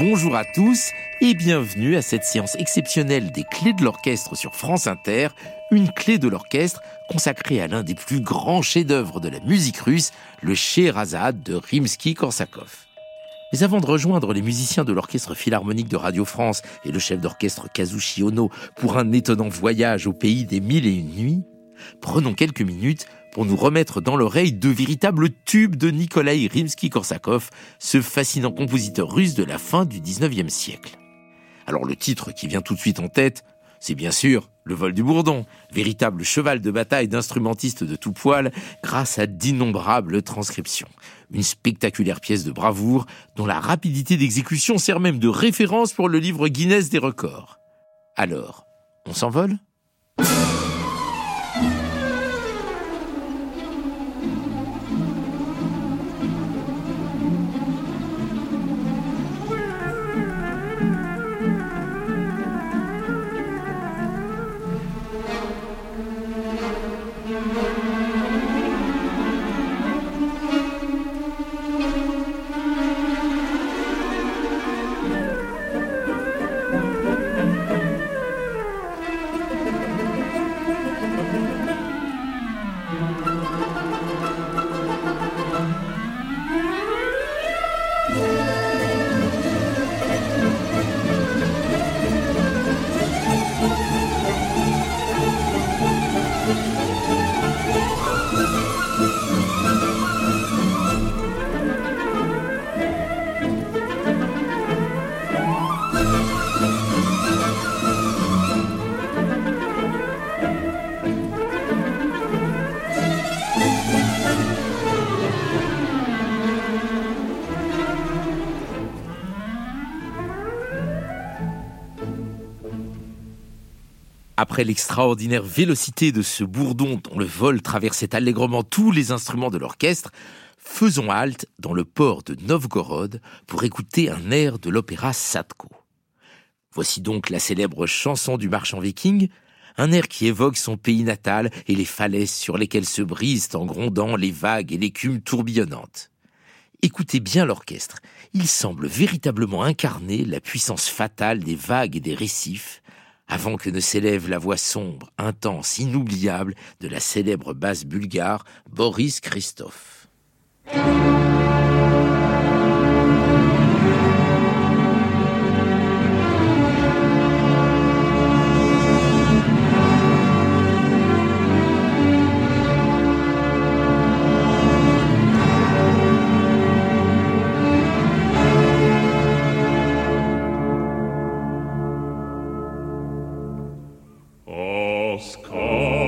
Bonjour à tous et bienvenue à cette séance exceptionnelle des clés de l'orchestre sur France Inter, une clé de l'orchestre consacrée à l'un des plus grands chefs-d'œuvre de la musique russe, le Scheherazade de Rimsky-Korsakov. Mais avant de rejoindre les musiciens de l'Orchestre Philharmonique de Radio France et le chef d'orchestre Kazushi Ono pour un étonnant voyage au pays des mille et une nuits, prenons quelques minutes pour nous remettre dans l'oreille deux véritables tubes de Nikolai Rimsky-Korsakov, ce fascinant compositeur russe de la fin du 19e siècle. Alors le titre qui vient tout de suite en tête, c'est bien sûr Le vol du bourdon, véritable cheval de bataille d'instrumentiste de tout poil grâce à d'innombrables transcriptions. Une spectaculaire pièce de bravoure dont la rapidité d'exécution sert même de référence pour le livre Guinness des records. Alors, on s'envole? L'extraordinaire vélocité de ce bourdon dont le vol traversait allègrement tous les instruments de l'orchestre, faisons halte dans le port de Novgorod pour écouter un air de l'opéra Sadko. Voici donc la célèbre chanson du marchand viking, un air qui évoque son pays natal et les falaises sur lesquelles se brisent en grondant les vagues et l'écume tourbillonnante. Écoutez bien l'orchestre, il semble véritablement incarner la puissance fatale des vagues et des récifs, avant que ne s'élève la voix sombre, intense, inoubliable de la célèbre basse bulgare Boris Christophe. come.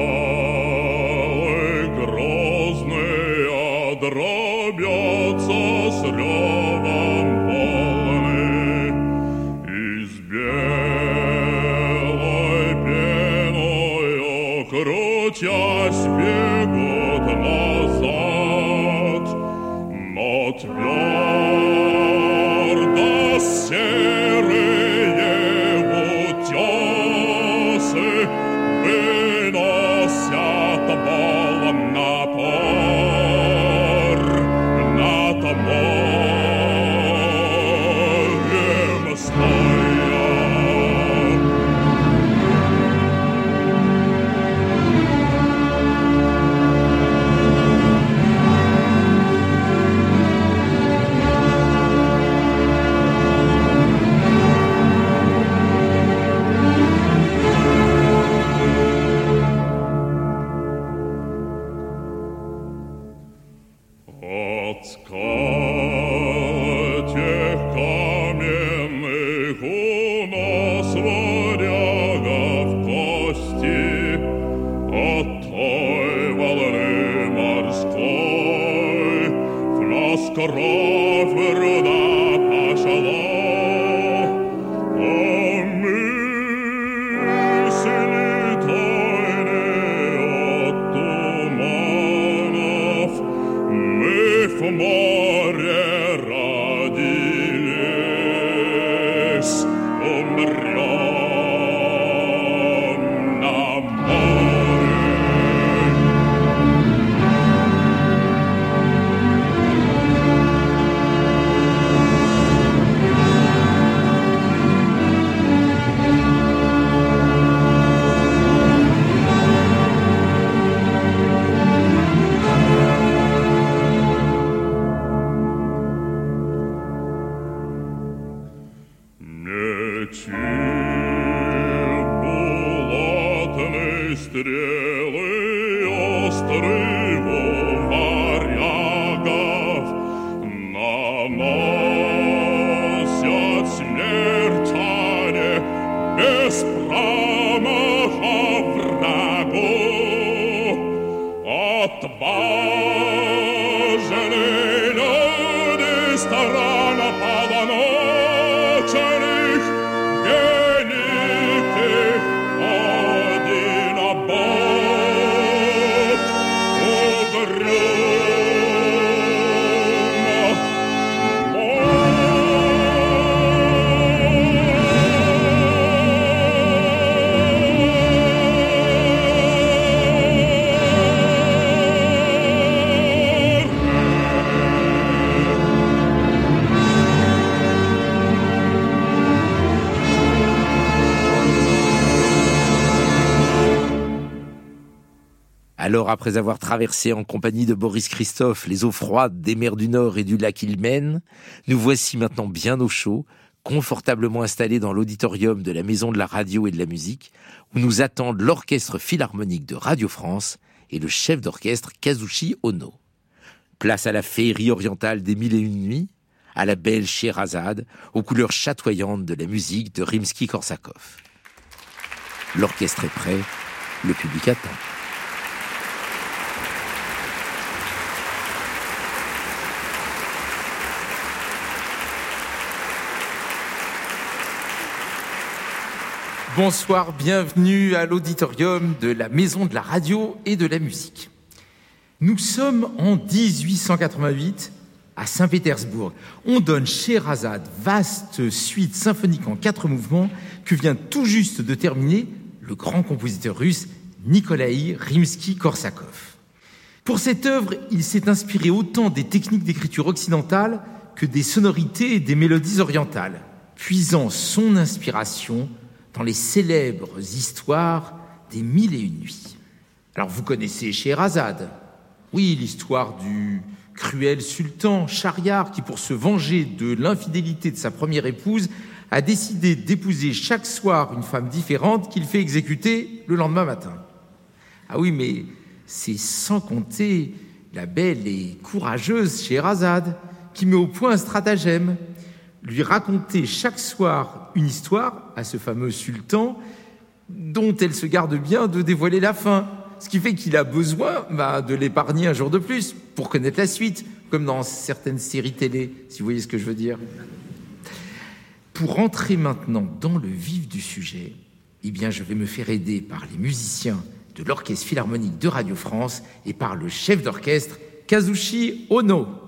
Après avoir traversé en compagnie de Boris Christophe les eaux froides des mers du Nord et du lac Ilmen, nous voici maintenant bien au chaud, confortablement installés dans l'auditorium de la Maison de la Radio et de la Musique, où nous attendent l'Orchestre Philharmonique de Radio France et le chef d'orchestre Kazushi Ono. Place à la féerie orientale des Mille et Une Nuits, à la belle Sherazade, aux couleurs chatoyantes de la musique de Rimsky-Korsakov. L'orchestre est prêt, le public attend. Bonsoir, bienvenue à l'auditorium de la Maison de la Radio et de la Musique. Nous sommes en 1888 à Saint-Pétersbourg. On donne Sherazade, vaste suite symphonique en quatre mouvements que vient tout juste de terminer le grand compositeur russe Nikolai Rimsky-Korsakov. Pour cette œuvre, il s'est inspiré autant des techniques d'écriture occidentale que des sonorités et des mélodies orientales, puisant son inspiration dans les célèbres histoires des mille et une nuits. Alors vous connaissez Scheherazade, oui, l'histoire du cruel sultan Shahriar qui, pour se venger de l'infidélité de sa première épouse, a décidé d'épouser chaque soir une femme différente qu'il fait exécuter le lendemain matin. Ah oui, mais c'est sans compter la belle et courageuse Scheherazade qui met au point un stratagème lui raconter chaque soir une histoire à ce fameux sultan dont elle se garde bien de dévoiler la fin. Ce qui fait qu'il a besoin bah, de l'épargner un jour de plus pour connaître la suite, comme dans certaines séries télé, si vous voyez ce que je veux dire. Pour rentrer maintenant dans le vif du sujet, eh bien, je vais me faire aider par les musiciens de l'Orchestre Philharmonique de Radio France et par le chef d'orchestre Kazushi Ono.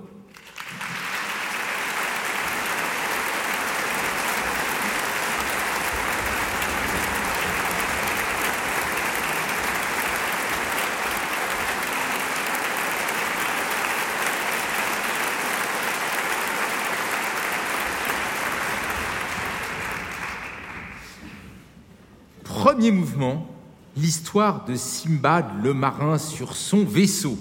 Premier mouvement, l'histoire de Simbad le marin sur son vaisseau.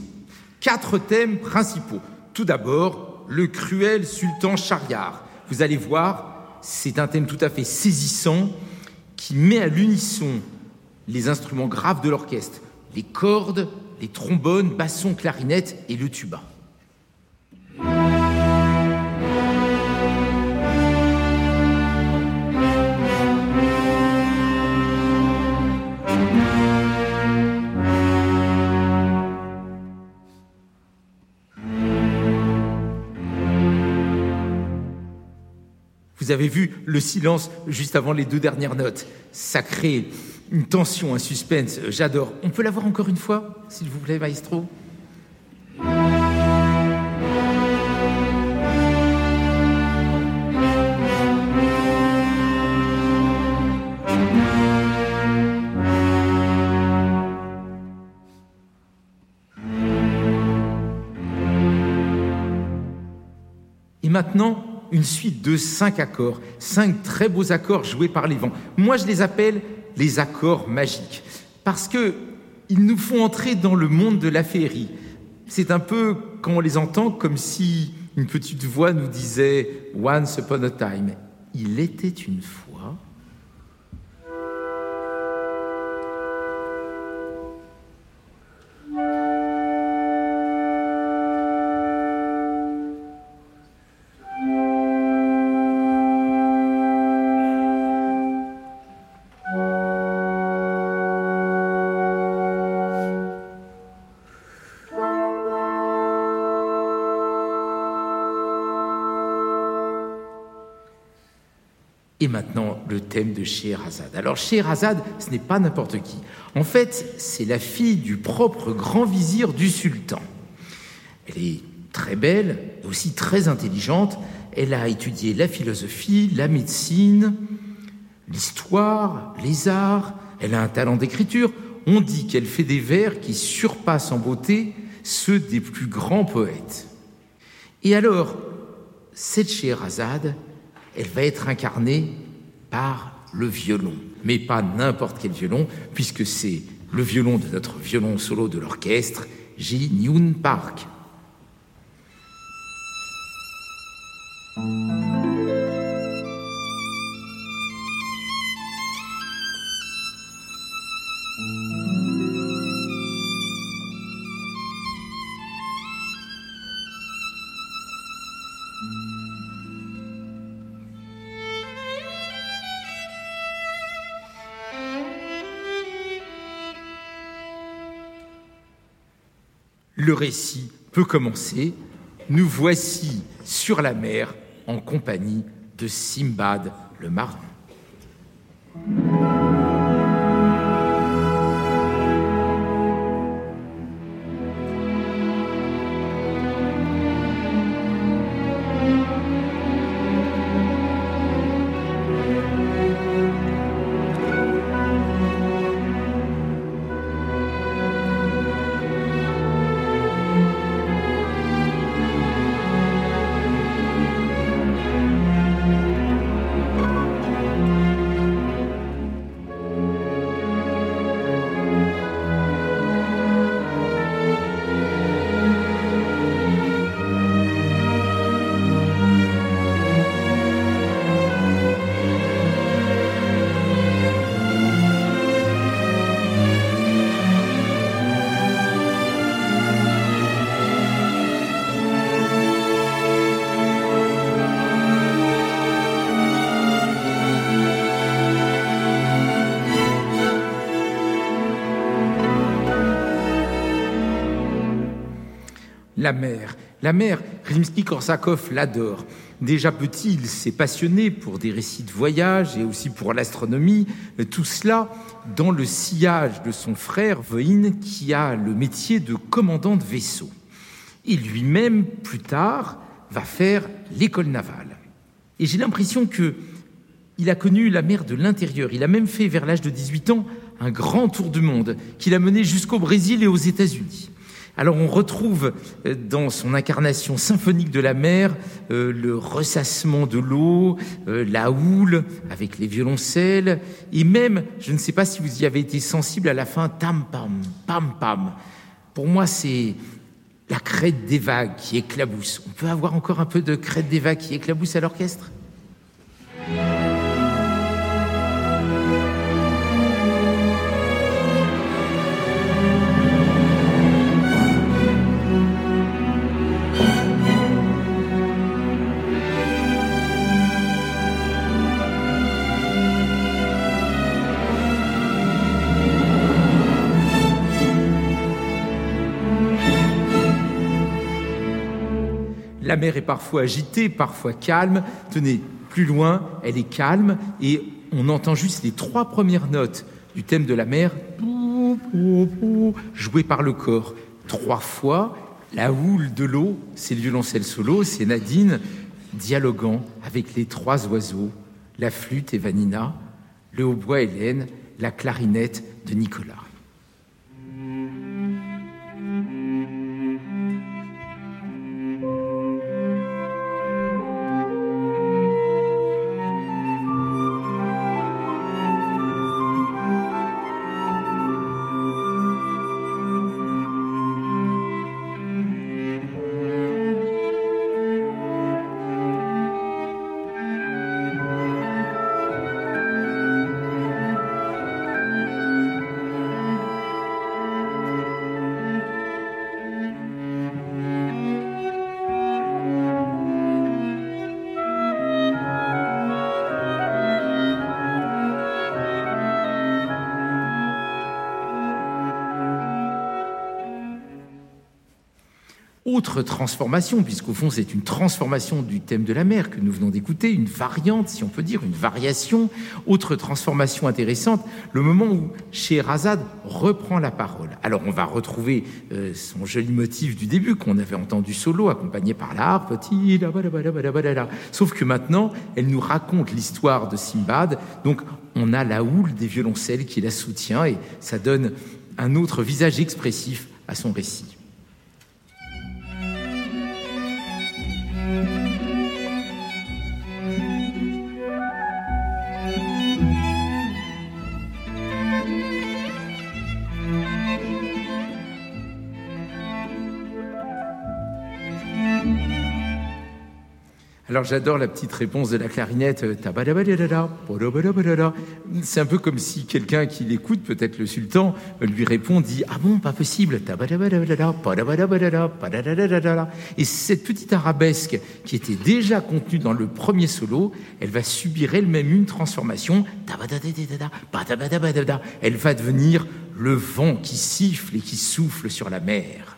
Quatre thèmes principaux. Tout d'abord, le cruel sultan Shahriar. Vous allez voir, c'est un thème tout à fait saisissant qui met à l'unisson les instruments graves de l'orchestre, les cordes, les trombones, bassons, clarinettes et le tuba. Vous avez vu le silence juste avant les deux dernières notes. Ça crée une tension, un suspense. J'adore. On peut l'avoir encore une fois, s'il vous plaît, maestro? Et maintenant, une suite de cinq accords, cinq très beaux accords joués par les vents. Moi, je les appelle les accords magiques, parce que ils nous font entrer dans le monde de la féerie. C'est un peu, quand on les entend, comme si une petite voix nous disait Once upon a time. Il était une fois. Et maintenant, le thème de Scheherazade. Alors, Scheherazade, ce n'est pas n'importe qui. En fait, c'est la fille du propre grand vizir du sultan. Elle est très belle, aussi très intelligente. Elle a étudié la philosophie, la médecine, l'histoire, les arts. Elle a un talent d'écriture. On dit qu'elle fait des vers qui surpassent en beauté ceux des plus grands poètes. Et alors, cette Scheherazade, elle va être incarnée par le violon. Mais pas n'importe quel violon, puisque c'est le violon de notre violon solo de l'orchestre, Ji Nyun Park. Récit peut commencer. Nous voici sur la mer en compagnie de Simbad le marin. La mer. La mer, Rimsky-Korsakov l'adore. Déjà petit, il s'est passionné pour des récits de voyage et aussi pour l'astronomie. Tout cela dans le sillage de son frère Voin, qui a le métier de commandant de vaisseau. Et lui-même, plus tard, va faire l'école navale. Et j'ai l'impression que il a connu la mer de l'intérieur. Il a même fait, vers l'âge de 18 ans, un grand tour du monde qu'il a mené jusqu'au Brésil et aux États-Unis. Alors on retrouve euh, dans son incarnation symphonique de la mer euh, le ressassement de l'eau, euh, la houle avec les violoncelles, et même, je ne sais pas si vous y avez été sensible à la fin, tam pam, pam pam. Pour moi, c'est la crête des vagues qui éclabousse. On peut avoir encore un peu de crête des vagues qui éclabousse à l'orchestre? La mer est parfois agitée, parfois calme. Tenez, plus loin, elle est calme et on entend juste les trois premières notes du thème de la mer jouées par le corps. Trois fois, la houle de l'eau, c'est le violoncelle solo, c'est Nadine dialoguant avec les trois oiseaux, la flûte et Vanina, le hautbois Hélène, la clarinette de Nicolas. Autre transformation, puisqu'au fond c'est une transformation du thème de la mer que nous venons d'écouter, une variante, si on peut dire, une variation, autre transformation intéressante, le moment où Scheherazade reprend la parole. Alors on va retrouver euh, son joli motif du début qu'on avait entendu solo, accompagné par la harpe, sauf que maintenant elle nous raconte l'histoire de Simbad, donc on a la houle des violoncelles qui la soutient et ça donne un autre visage expressif à son récit. Thank you. Alors j'adore la petite réponse de la clarinette. euh, C'est un peu comme si quelqu'un qui l'écoute, peut-être le sultan, euh, lui répond, dit Ah bon, pas possible. Et cette petite arabesque qui était déjà contenue dans le premier solo, elle va subir elle-même une transformation. Elle va devenir le vent qui siffle et qui souffle sur la mer.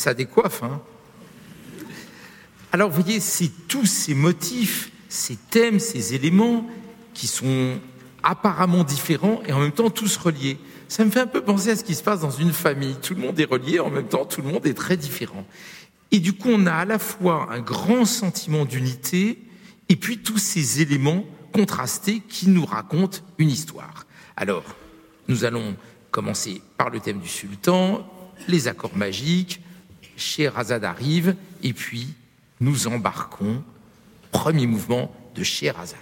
Ça décoiffe. Hein Alors, vous voyez, c'est tous ces motifs, ces thèmes, ces éléments qui sont apparemment différents et en même temps tous reliés. Ça me fait un peu penser à ce qui se passe dans une famille. Tout le monde est relié, en même temps tout le monde est très différent. Et du coup, on a à la fois un grand sentiment d'unité et puis tous ces éléments contrastés qui nous racontent une histoire. Alors, nous allons commencer par le thème du sultan, les accords magiques, Scheherazade arrive, et puis nous embarquons, premier mouvement de Scheherazade.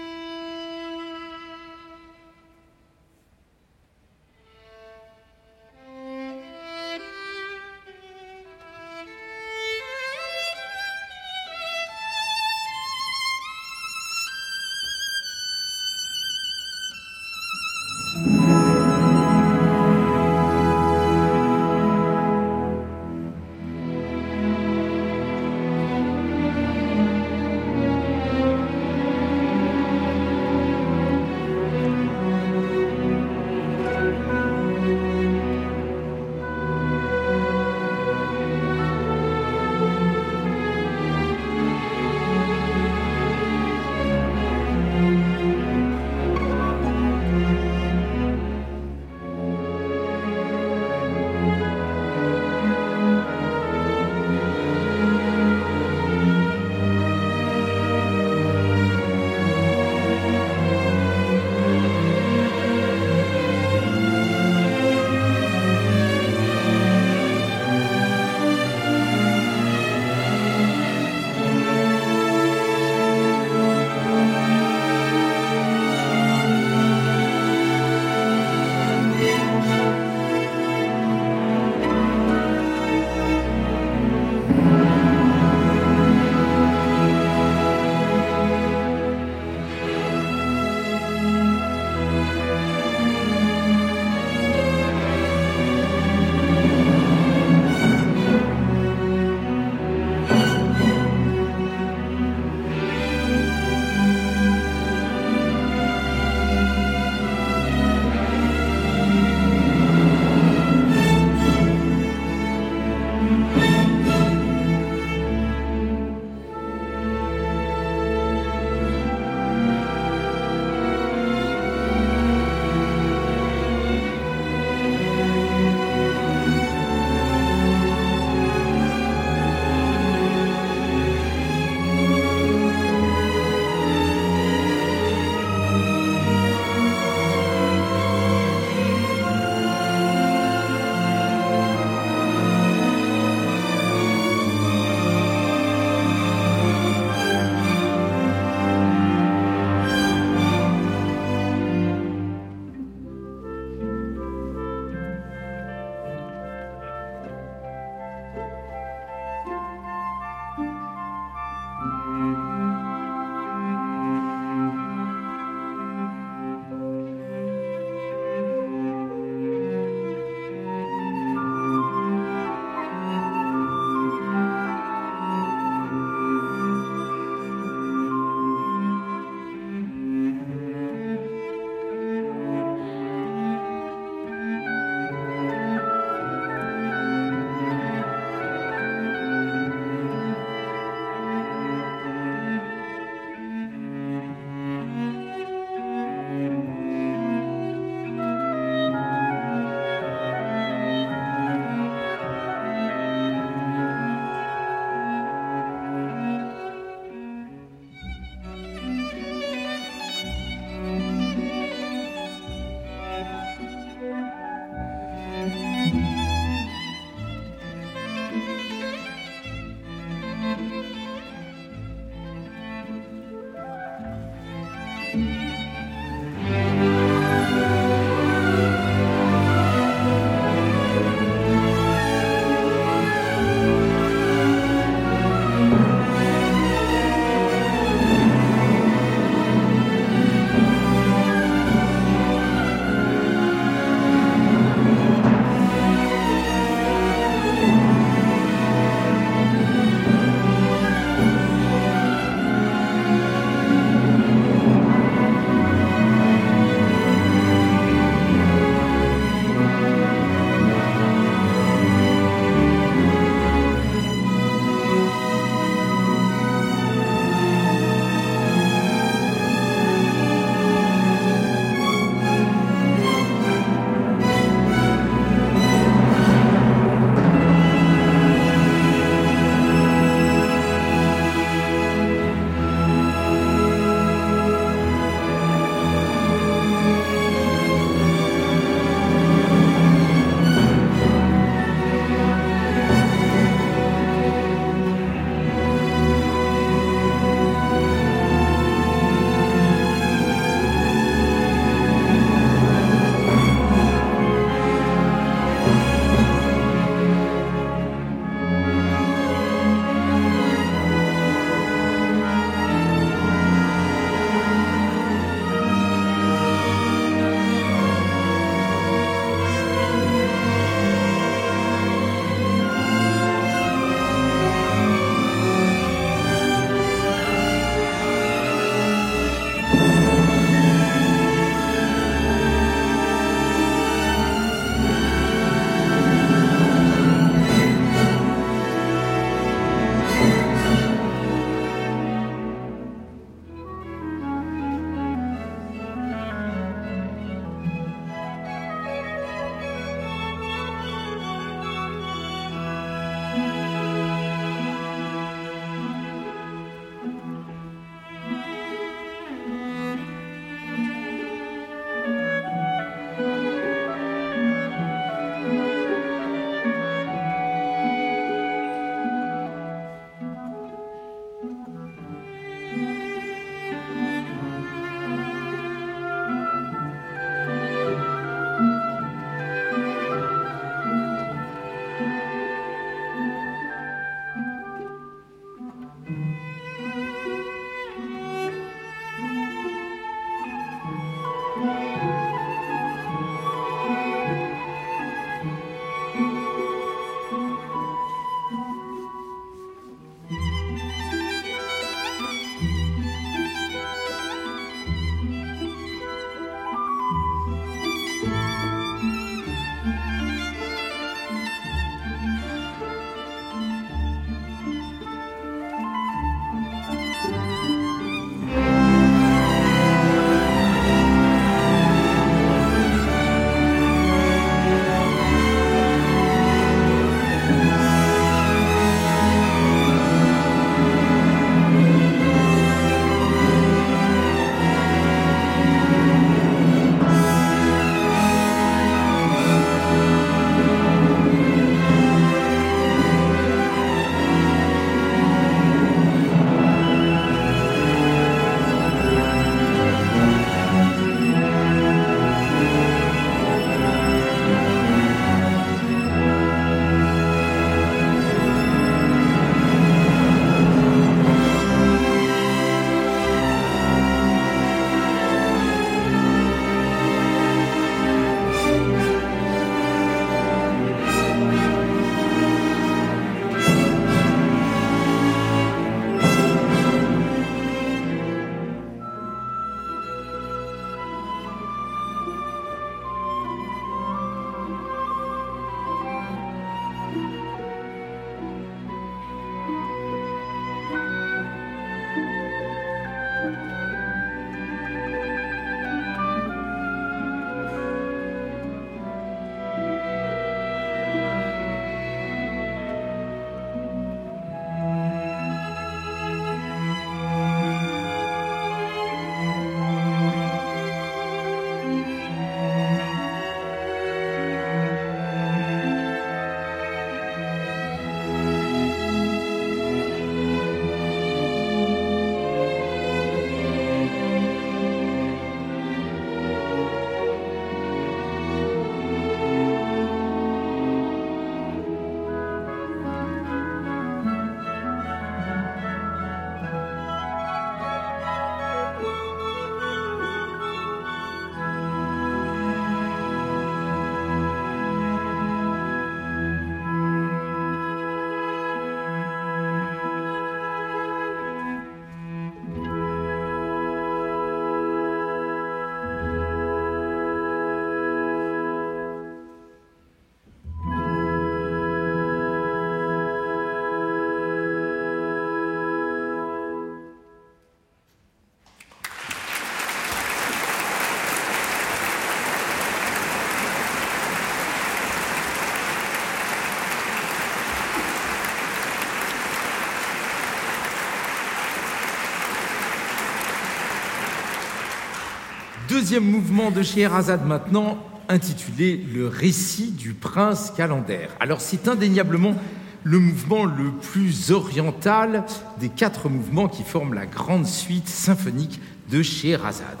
Deuxième mouvement de Scheherazade maintenant, intitulé Le récit du prince calendaire. Alors c'est indéniablement le mouvement le plus oriental des quatre mouvements qui forment la grande suite symphonique de Scheherazade.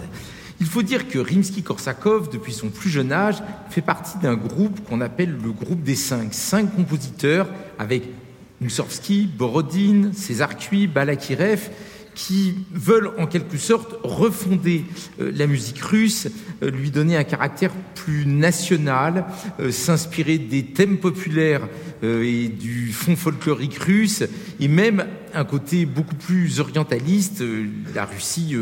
Il faut dire que Rimsky-Korsakov, depuis son plus jeune âge, fait partie d'un groupe qu'on appelle le groupe des cinq. Cinq compositeurs avec Moussorgsky, Borodine, César Cui, Balakirev, qui veulent en quelque sorte refonder euh, la musique russe, euh, lui donner un caractère plus national, euh, s'inspirer des thèmes populaires et du fond folklorique russe, et même un côté beaucoup plus orientaliste. La Russie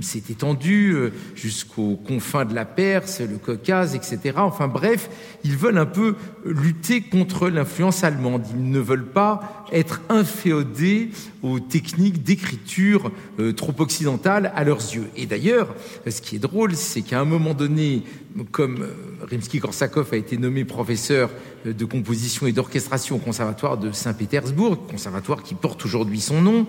s'est étendue jusqu'aux confins de la Perse, le Caucase, etc. Enfin bref, ils veulent un peu lutter contre l'influence allemande. Ils ne veulent pas être inféodés aux techniques d'écriture euh, trop occidentales à leurs yeux. Et d'ailleurs, ce qui est drôle, c'est qu'à un moment donné, comme euh, Rimsky-Korsakov a été nommé professeur euh, de composition et d'orchestration au Conservatoire de Saint-Pétersbourg, conservatoire qui porte aujourd'hui son nom,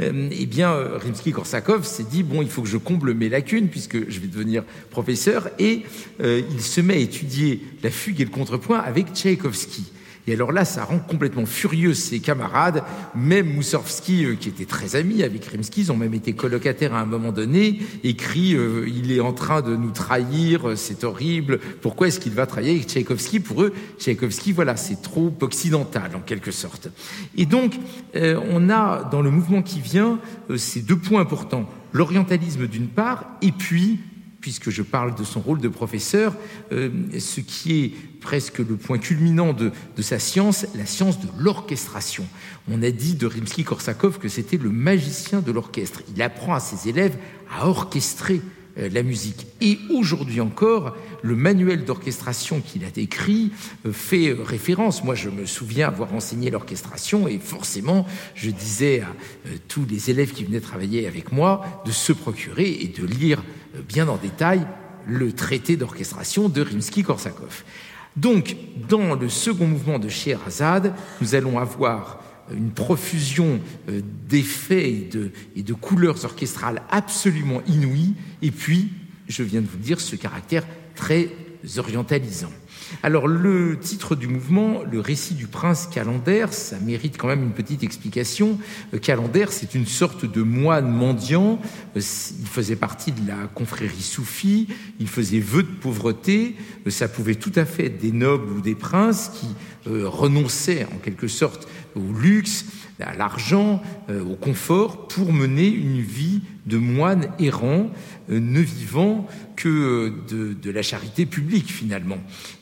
eh bien, Rimsky-Korsakov s'est dit, bon, il faut que je comble mes lacunes puisque je vais devenir professeur, et il se met à étudier la fugue et le contrepoint avec Tchaïkovski. Et alors là, ça rend complètement furieux ses camarades. Même Moussorgsky, euh, qui était très ami avec Rimsky, ils ont même été colocataires à un moment donné, écrit euh, Il est en train de nous trahir, euh, c'est horrible. Pourquoi est-ce qu'il va trahir avec Tchaïkovski? Pour eux, Tchaïkovski, voilà, c'est trop occidental en quelque sorte. Et donc, on a dans le mouvement qui vient ces deux points importants l'orientalisme d'une part, et puis puisque je parle de son rôle de professeur, euh, ce qui est presque le point culminant de, sa science, la science de l'orchestration. On a dit de Rimsky-Korsakov que c'était le magicien de l'orchestre. Il apprend à ses élèves à orchestrer euh, la musique. Et aujourd'hui encore, le manuel d'orchestration qu'il a écrit euh, fait référence. Moi, je me souviens avoir enseigné l'orchestration et forcément, je disais à tous les élèves qui venaient travailler avec moi de se procurer et de lire bien en détail le traité d'orchestration de Rimsky-Korsakov. Donc, dans le second mouvement de Scheherazade, nous allons avoir une profusion euh, d'effets et de, et de couleurs orchestrales absolument inouïes, et puis, je viens de vous dire, ce caractère très orientalisant. Alors le titre du mouvement, le récit du prince Calendaire, ça mérite quand même une petite explication. Euh, Calendaire, c'est une sorte de moine mendiant. Euh, il faisait partie de la confrérie soufie. Il faisait vœu de pauvreté. Euh, ça pouvait tout à fait être des nobles ou des princes qui renonçaient en quelque sorte au luxe, à l'argent, au confort pour mener une vie de moine errant, ne vivant que de, de, la charité publique finalement.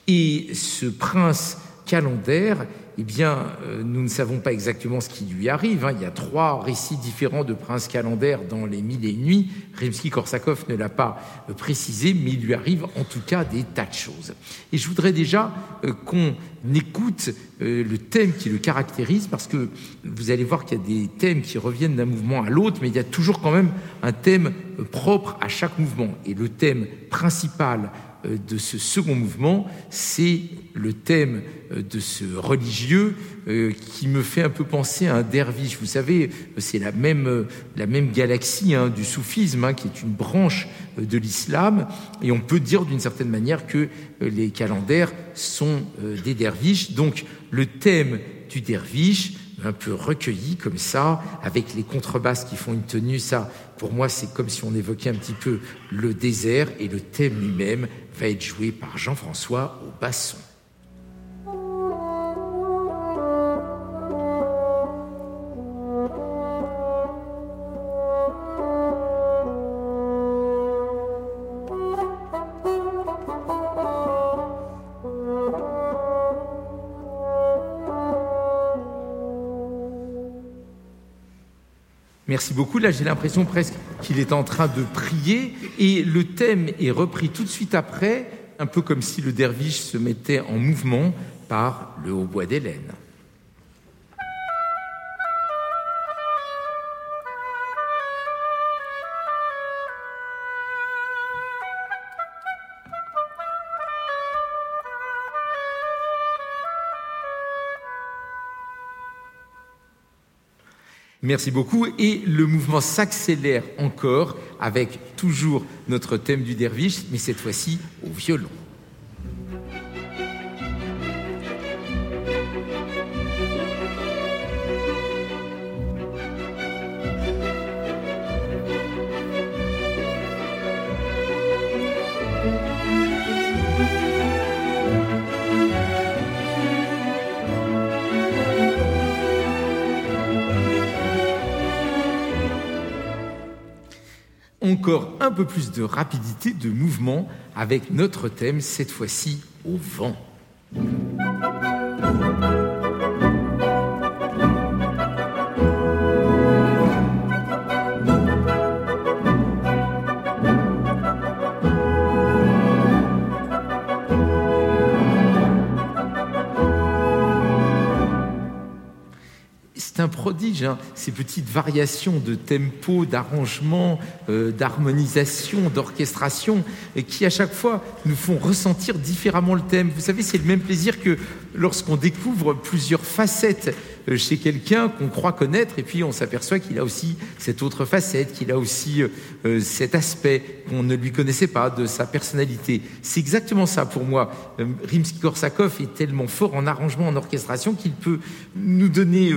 Et ce prince calendaire, eh bien, euh, nous ne savons pas exactement ce qui lui arrive. Hein. Il y a trois récits différents de princes calendaires dans les Mille et une nuits. Rimsky-Korsakov ne l'a pas euh, précisé, mais il lui arrive en tout cas des tas de choses. Et je voudrais déjà euh, qu'on écoute le thème qui le caractérise, parce que vous allez voir qu'il y a des thèmes qui reviennent d'un mouvement à l'autre, mais il y a toujours quand même un thème propre à chaque mouvement. Et le thème principal de ce second mouvement, c'est le thème euh, de ce religieux euh, qui me fait un peu penser à un derviche. Vous savez, c'est la même, la même galaxie hein, du soufisme, hein, qui est une branche de l'islam, et on peut dire d'une certaine manière que les calendaires sont des derviches. Donc le thème du derviche, un peu recueilli comme ça, avec les contrebasses qui font une tenue, ça, pour moi, c'est comme si on évoquait un petit peu le désert et le thème lui-même va être joué par Jean-François au basson. Merci beaucoup. Là, j'ai l'impression presque qu'il est en train de prier et le thème est repris tout de suite après, un peu comme si le derviche se mettait en mouvement par le hautbois d'Hélène. Merci beaucoup. Et le mouvement s'accélère encore avec toujours notre thème du derviche, mais cette fois-ci au violon. Peu plus de rapidité de mouvement avec notre thème, cette fois-ci au vent. prodige, hein, ces petites variations de tempo, d'arrangement, euh, d'harmonisation, d'orchestration, qui à chaque fois nous font ressentir différemment le thème. Vous savez, c'est le même plaisir que lorsqu'on découvre plusieurs facettes euh, chez quelqu'un qu'on croit connaître, et puis on s'aperçoit qu'il a aussi cette autre facette, qu'il a aussi euh, cet aspect qu'on ne lui connaissait pas de sa personnalité. C'est exactement ça pour moi. Rimsky-Korsakov est tellement fort en arrangement, en orchestration, qu'il peut nous donner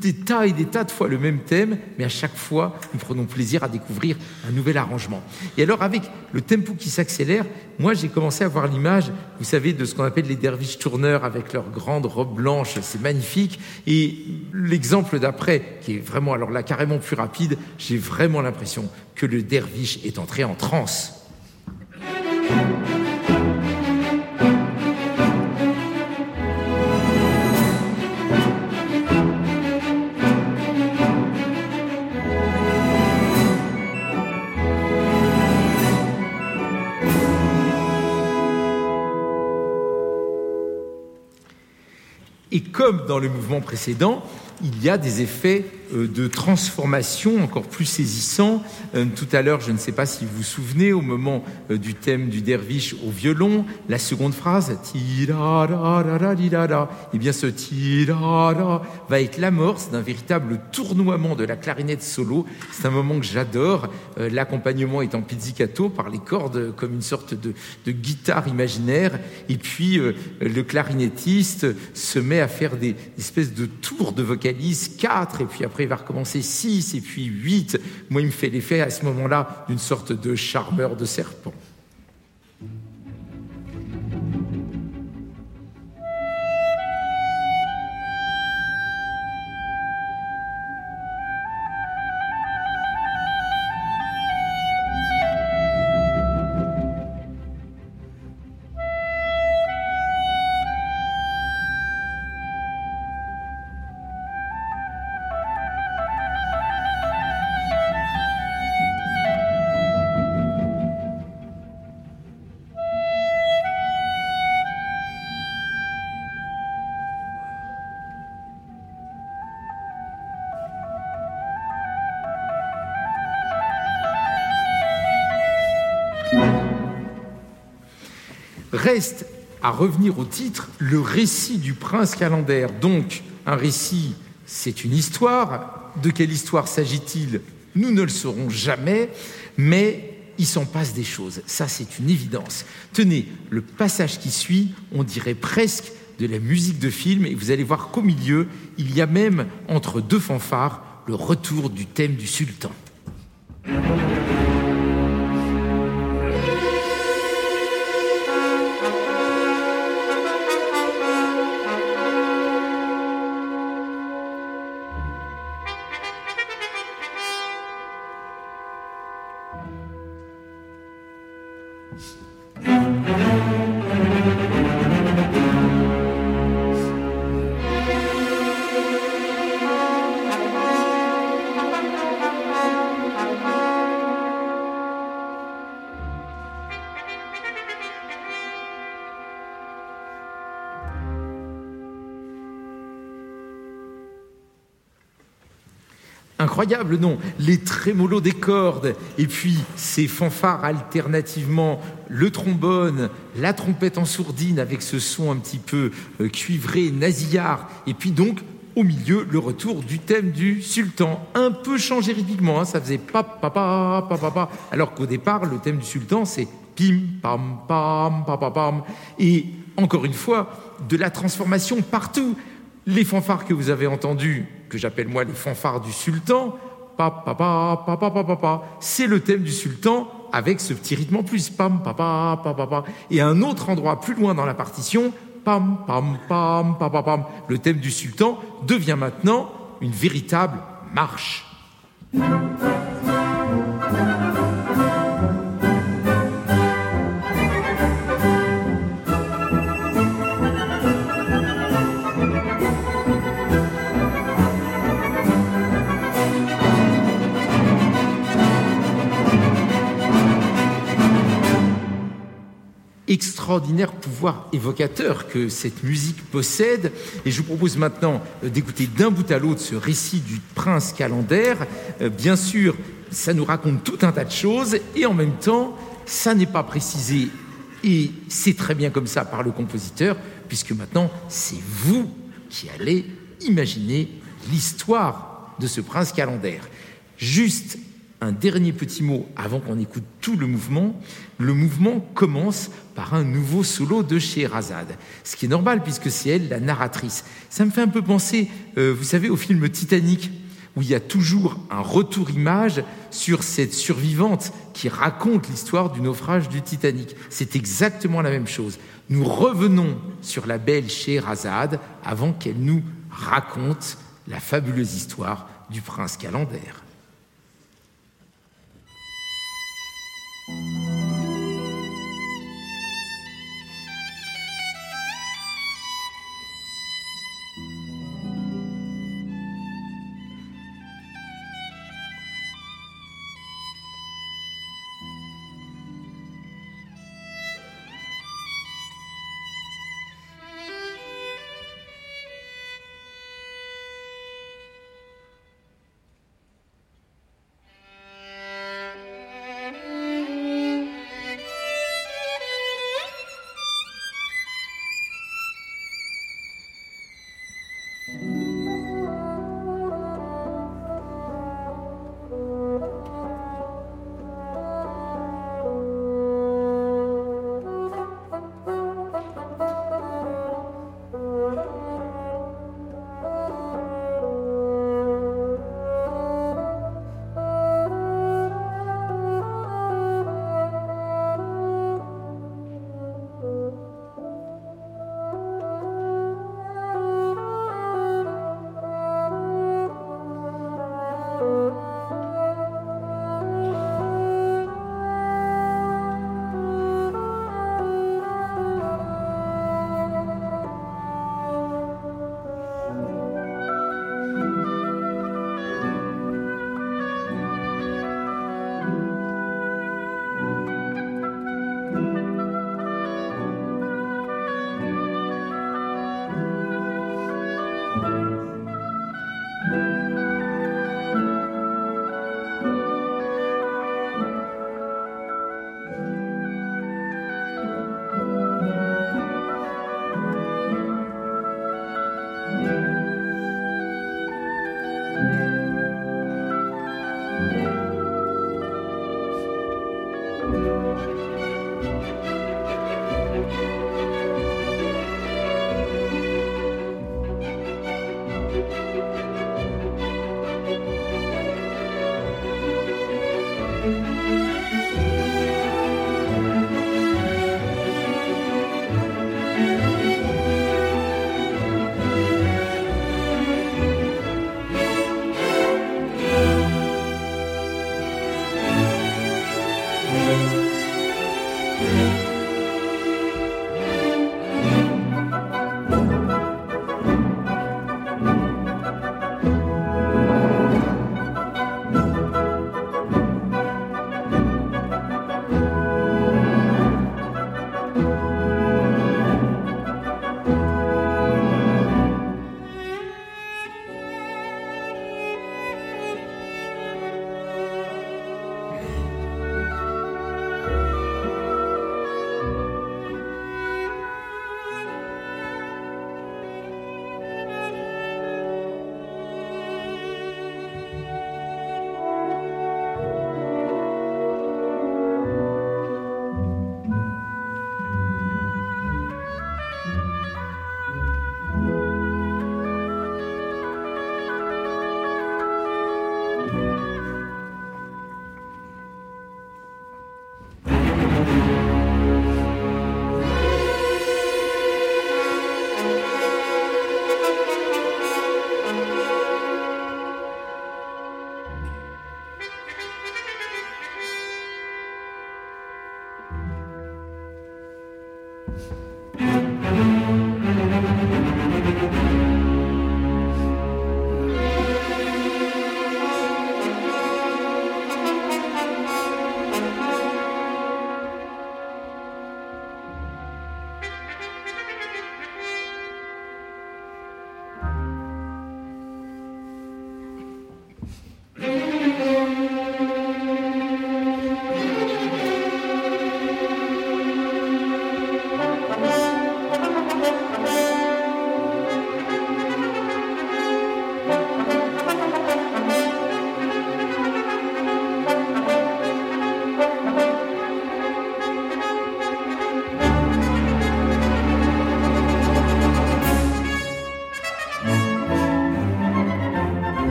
des tas et des tas de fois le même thème, mais à chaque fois, nous prenons plaisir à découvrir un nouvel arrangement. Et alors, avec le tempo qui s'accélère, moi, j'ai commencé à voir l'image, vous savez, de ce qu'on appelle les derviches tourneurs avec leurs grandes robes blanches, c'est magnifique. Et l'exemple d'après, qui est vraiment, alors là, carrément plus rapide, j'ai vraiment l'impression que le derviche est entré en transe. Comme dans le mouvement précédent, il y a des effets de transformation encore plus saisissants. Euh, tout à l'heure, je ne sais pas si vous vous souvenez, au moment euh, du thème du derviche au violon, la seconde phrase, et eh bien ce tirara va être l'amorce d'un véritable tournoiement de la clarinette solo. C'est un moment que j'adore. L'accompagnement est en pizzicato par les cordes comme une sorte de, de guitare imaginaire. Et puis le clarinettiste se met à faire des espèces de tours de vocalise, quatre, et puis après il va recommencer 6 et puis 8. Moi, il me fait l'effet à ce moment-là d'une sorte de charmeur de serpent. Reste à revenir au titre le récit du prince calendaire. Donc, un récit, c'est une histoire. De quelle histoire s'agit-il? Nous ne le saurons jamais, mais il s'en passe des choses. Ça, c'est une évidence. Tenez, le passage qui suit, on dirait presque de la musique de film, et vous allez voir qu'au milieu, il y a même, entre deux fanfares, le retour du thème du sultan. Incroyable, non Les trémolos des cordes, et puis ces fanfares alternativement, le trombone, la trompette en sourdine avec ce son un petit peu euh, cuivré, nasillard, et puis donc au milieu, le retour du thème du sultan, un peu changé rythmiquement, hein, ça faisait pa pa pa pa alors qu'au départ, le thème du sultan, c'est pim pam pam pa pa pam. Et encore une fois, de la transformation partout. Les fanfares que vous avez entendues, que j'appelle moi les fanfares du sultan, c'est le thème du sultan avec ce petit rythme en plus, pam pa pa. Et un autre endroit plus loin dans la partition, pam, pam, pam, pam. Le thème du sultan devient maintenant une véritable marche. Extraordinaire pouvoir évocateur que cette musique possède. Et je vous propose maintenant euh, d'écouter d'un bout à l'autre ce récit du prince calendaire. Euh, bien sûr, ça nous raconte tout un tas de choses et en même temps, ça n'est pas précisé et c'est très bien comme ça par le compositeur, puisque maintenant, c'est vous qui allez imaginer l'histoire de ce prince calendaire. Juste un dernier petit mot avant qu'on écoute tout le mouvement. Le mouvement commence par un nouveau solo de Scheherazade, ce qui est normal puisque c'est elle la narratrice. Ça me fait un peu penser, euh, vous savez, au film Titanic, où il y a toujours un retour image sur cette survivante qui raconte l'histoire du naufrage du Titanic. C'est exactement la même chose. Nous revenons sur la belle Scheherazade avant qu'elle nous raconte la fabuleuse histoire du prince Calendaire.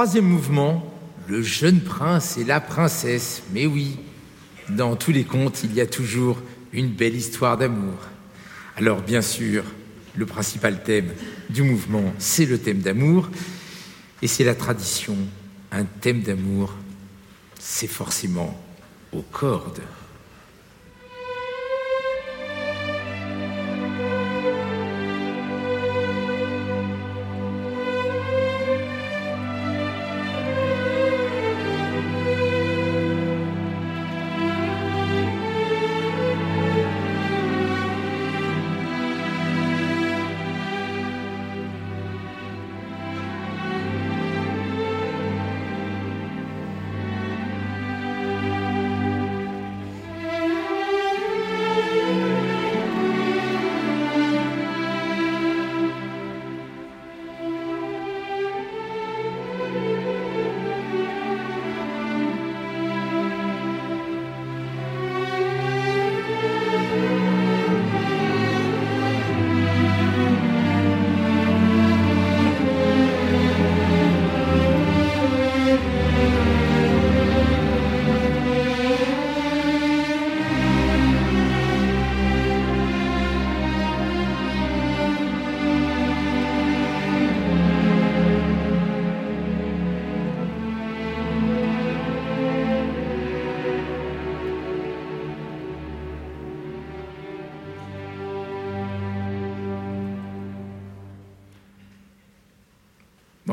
Troisième mouvement, le jeune prince et la princesse. Mais oui, dans tous les contes, il y a toujours une belle histoire d'amour. Alors bien sûr, le principal thème du mouvement, c'est le thème d'amour, et c'est la tradition. Un thème d'amour, c'est forcément aux cordes.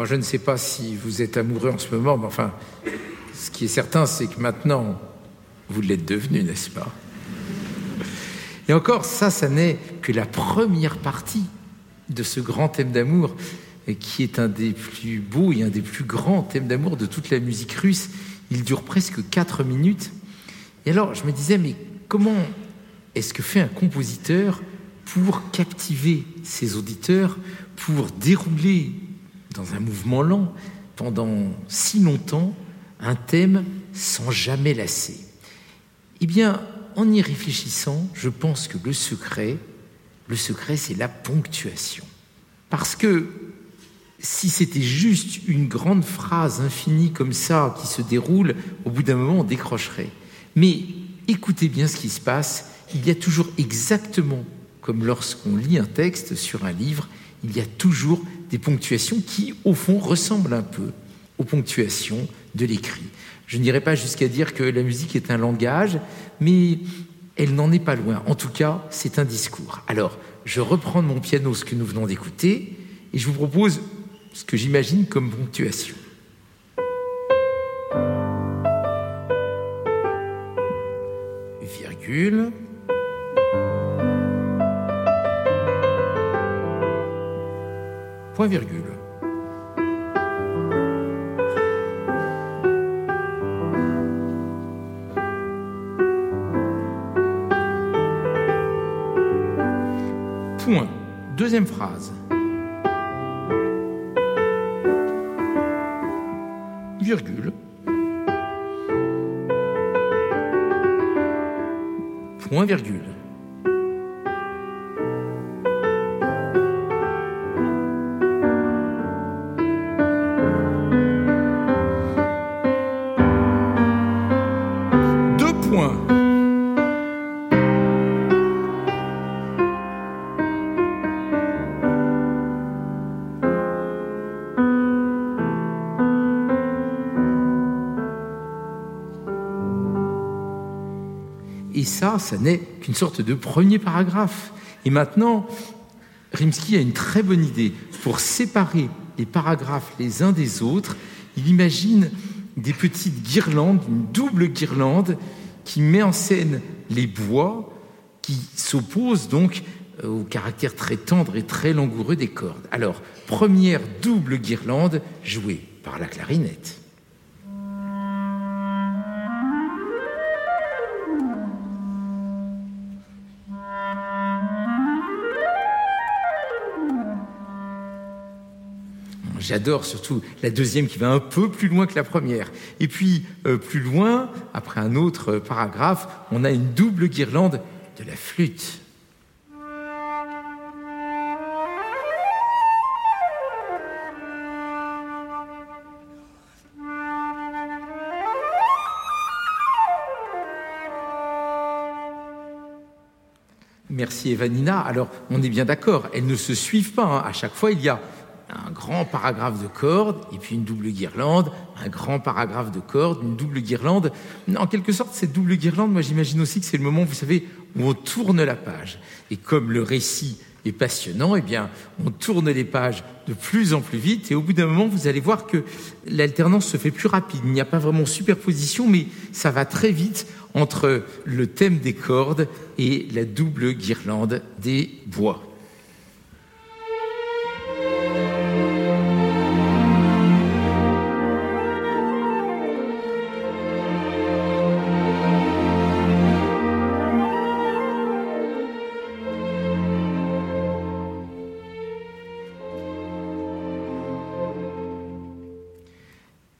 Je ne sais pas si vous êtes amoureux en ce moment, mais enfin, ce qui est certain, c'est que maintenant, vous l'êtes devenu, n'est-ce pas? Et encore, ça, ça n'est que la première partie de ce grand thème d'amour, qui est un des plus beaux et un des plus grands thèmes d'amour de toute la musique russe. Il dure presque quatre minutes. Et alors, je me disais, mais comment est-ce que fait un compositeur pour captiver ses auditeurs, pour dérouler dans un mouvement lent, pendant si longtemps, un thème sans jamais lasser Eh bien, en y réfléchissant, je pense que le secret, le secret, c'est la ponctuation. Parce que si c'était juste une grande phrase infinie comme ça qui se déroule, au bout d'un moment, on décrocherait. Mais écoutez bien ce qui se passe. Il y a toujours exactement comme lorsqu'on lit un texte sur un livre, il y a toujours des ponctuations qui, au fond, ressemblent un peu aux ponctuations de l'écrit. Je n'irai pas jusqu'à dire que la musique est un langage, mais elle n'en est pas loin. En tout cas, c'est un discours. Alors, je reprends de mon piano ce que nous venons d'écouter et je vous propose ce que j'imagine comme ponctuation. Virgule. Point virgule. Point. Deuxième phrase. Virgule. Point virgule. Ça, ça n'est qu'une sorte de premier paragraphe. Et maintenant, Rimsky a une très bonne idée. Pour séparer les paragraphes les uns des autres, il imagine des petites guirlandes, une double guirlande qui met en scène les bois qui s'opposent donc euh, au caractère très tendre et très langoureux des cordes. Alors, première double guirlande jouée par la clarinette. j'adore surtout la deuxième qui va un peu plus loin que la première. Et puis, euh, plus loin, après un autre euh, paragraphe, on a une double guirlande de la flûte. Merci Evanina. Alors, on est bien d'accord, elles ne se suivent pas. Hein. À chaque fois, il y a un grand paragraphe de cordes et puis une double guirlande, un grand paragraphe de cordes, une double guirlande. En quelque sorte, cette double guirlande, moi j'imagine aussi que c'est le moment, vous savez, où on tourne la page. Et comme le récit est passionnant, eh bien, on tourne les pages de plus en plus vite et au bout d'un moment, vous allez voir que l'alternance se fait plus rapide. Il n'y a pas vraiment superposition, mais ça va très vite entre le thème des cordes et la double guirlande des bois.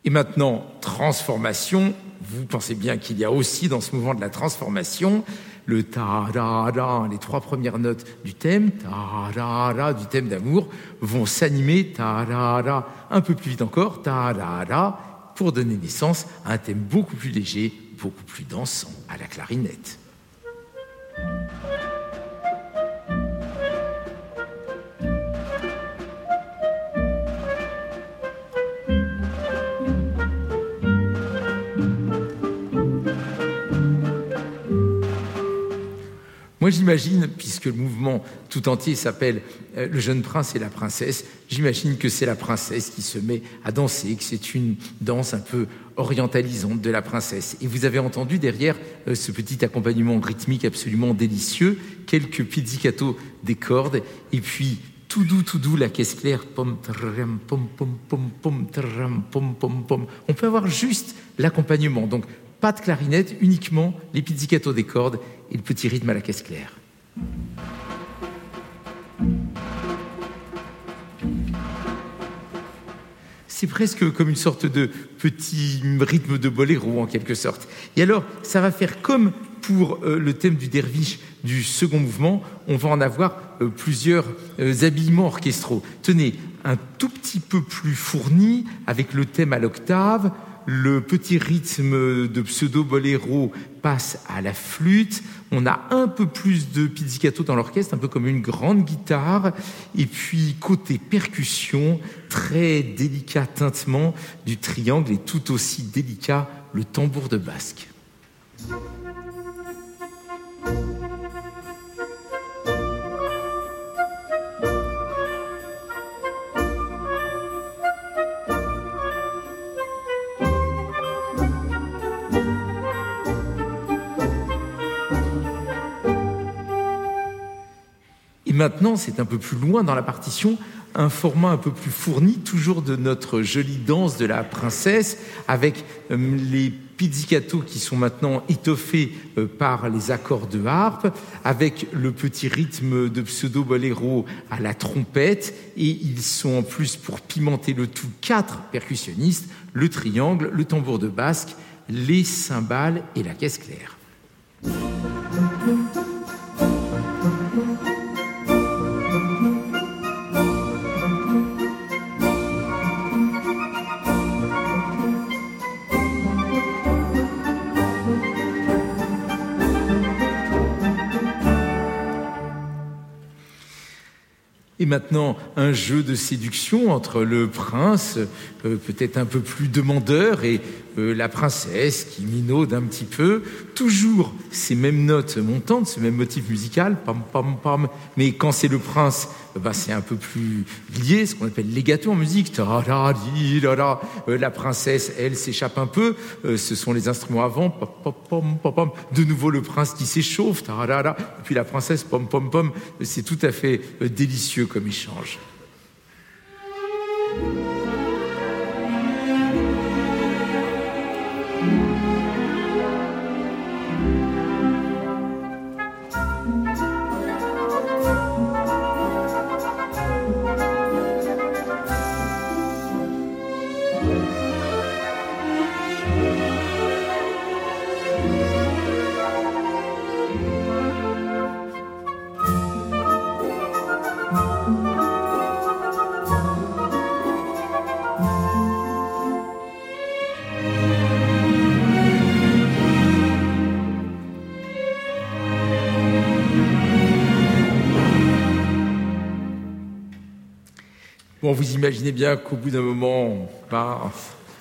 Et maintenant, transformation. Vous pensez bien qu'il y a aussi dans ce mouvement de la transformation le ta da da, les trois premières notes du thème, ta da da, du thème d'amour, vont s'animer ta da da, un peu plus vite encore, ta da da, pour donner naissance à un thème beaucoup plus léger, beaucoup plus dansant, à la clarinette. Moi, j'imagine, puisque le mouvement tout entier s'appelle euh, Le jeune prince et la princesse, j'imagine que c'est la princesse qui se met à danser, que c'est une danse un peu orientalisante de la princesse. Et vous avez entendu derrière euh, ce petit accompagnement rythmique absolument délicieux, quelques pizzicato des cordes, et puis tout doux, tout doux, la caisse claire. Pom, tram, pom, pom, pom, pom, tram, pom, pom, pom. On peut avoir juste l'accompagnement. Donc, pas de clarinette, uniquement les pizzicato des cordes et le petit rythme à la caisse claire. C'est presque comme une sorte de petit rythme de boléro en quelque sorte. Et alors, ça va faire comme pour euh, le thème du derviche du second mouvement, on va en avoir euh, plusieurs euh, habillements orchestraux. Tenez, un tout petit peu plus fourni avec le thème à l'octave, le petit rythme de pseudo-boléro passe à la flûte, on a un peu plus de pizzicato dans l'orchestre, un peu comme une grande guitare, et puis côté percussion, très délicat tintement du triangle et tout aussi délicat le tambour de basque. Maintenant, c'est un peu plus loin dans la partition, un format un peu plus fourni, toujours de notre jolie danse de la princesse, avec euh, les pizzicato qui sont maintenant étoffés euh, par les accords de harpe, avec le petit rythme de pseudo-boléro à la trompette, et ils sont en plus, pour pimenter le tout, quatre percussionnistes, le triangle, le tambour de basque, les cymbales et la caisse claire. Maintenant, un jeu de séduction entre le prince, euh, peut-être un peu plus demandeur, et la princesse qui minaude un petit peu. Toujours ces mêmes notes montantes, ce même motif musical, pam pam pam. Mais quand c'est le prince, bah, c'est un peu plus lié, ce qu'on appelle legato en musique. Ta-da-di-da-da. Euh, La princesse, elle, s'échappe un peu. Euh, ce sont les instruments avant. pam, pam, pam, pam. De nouveau le prince qui s'échauffe. Et puis la princesse, pom pom pom. C'est tout à fait euh, délicieux comme échange. Bon, vous imaginez bien qu'au bout d'un moment, bah,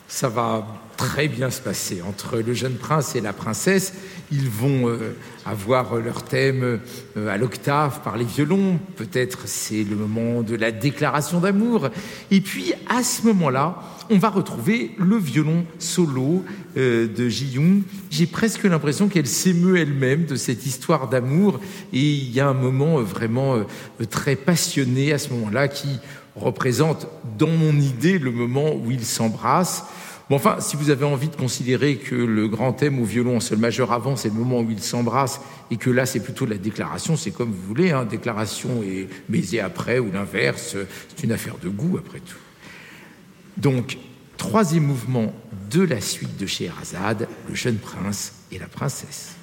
ça va très bien se passer entre le jeune prince et la princesse. Ils vont euh, avoir leur thème euh, à l'octave par les violons. Peut-être c'est le moment de la déclaration d'amour. Et puis à ce moment-là, on va retrouver le violon solo euh, de Ji-young. J'ai presque l'impression qu'elle s'émeut elle-même de cette histoire d'amour. Et il y a un moment vraiment très passionné à ce moment-là qui représente dans mon idée le moment où ils s'embrassent. Bon, enfin, si vous avez envie de considérer que le grand thème au violon en sol majeur avant, c'est le moment où ils s'embrassent, et que là, c'est plutôt la déclaration, c'est comme vous voulez, hein, déclaration et baiser après, ou l'inverse, c'est une affaire de goût après tout. Donc, troisième mouvement de la suite de Scheherazade, le jeune prince et la princesse.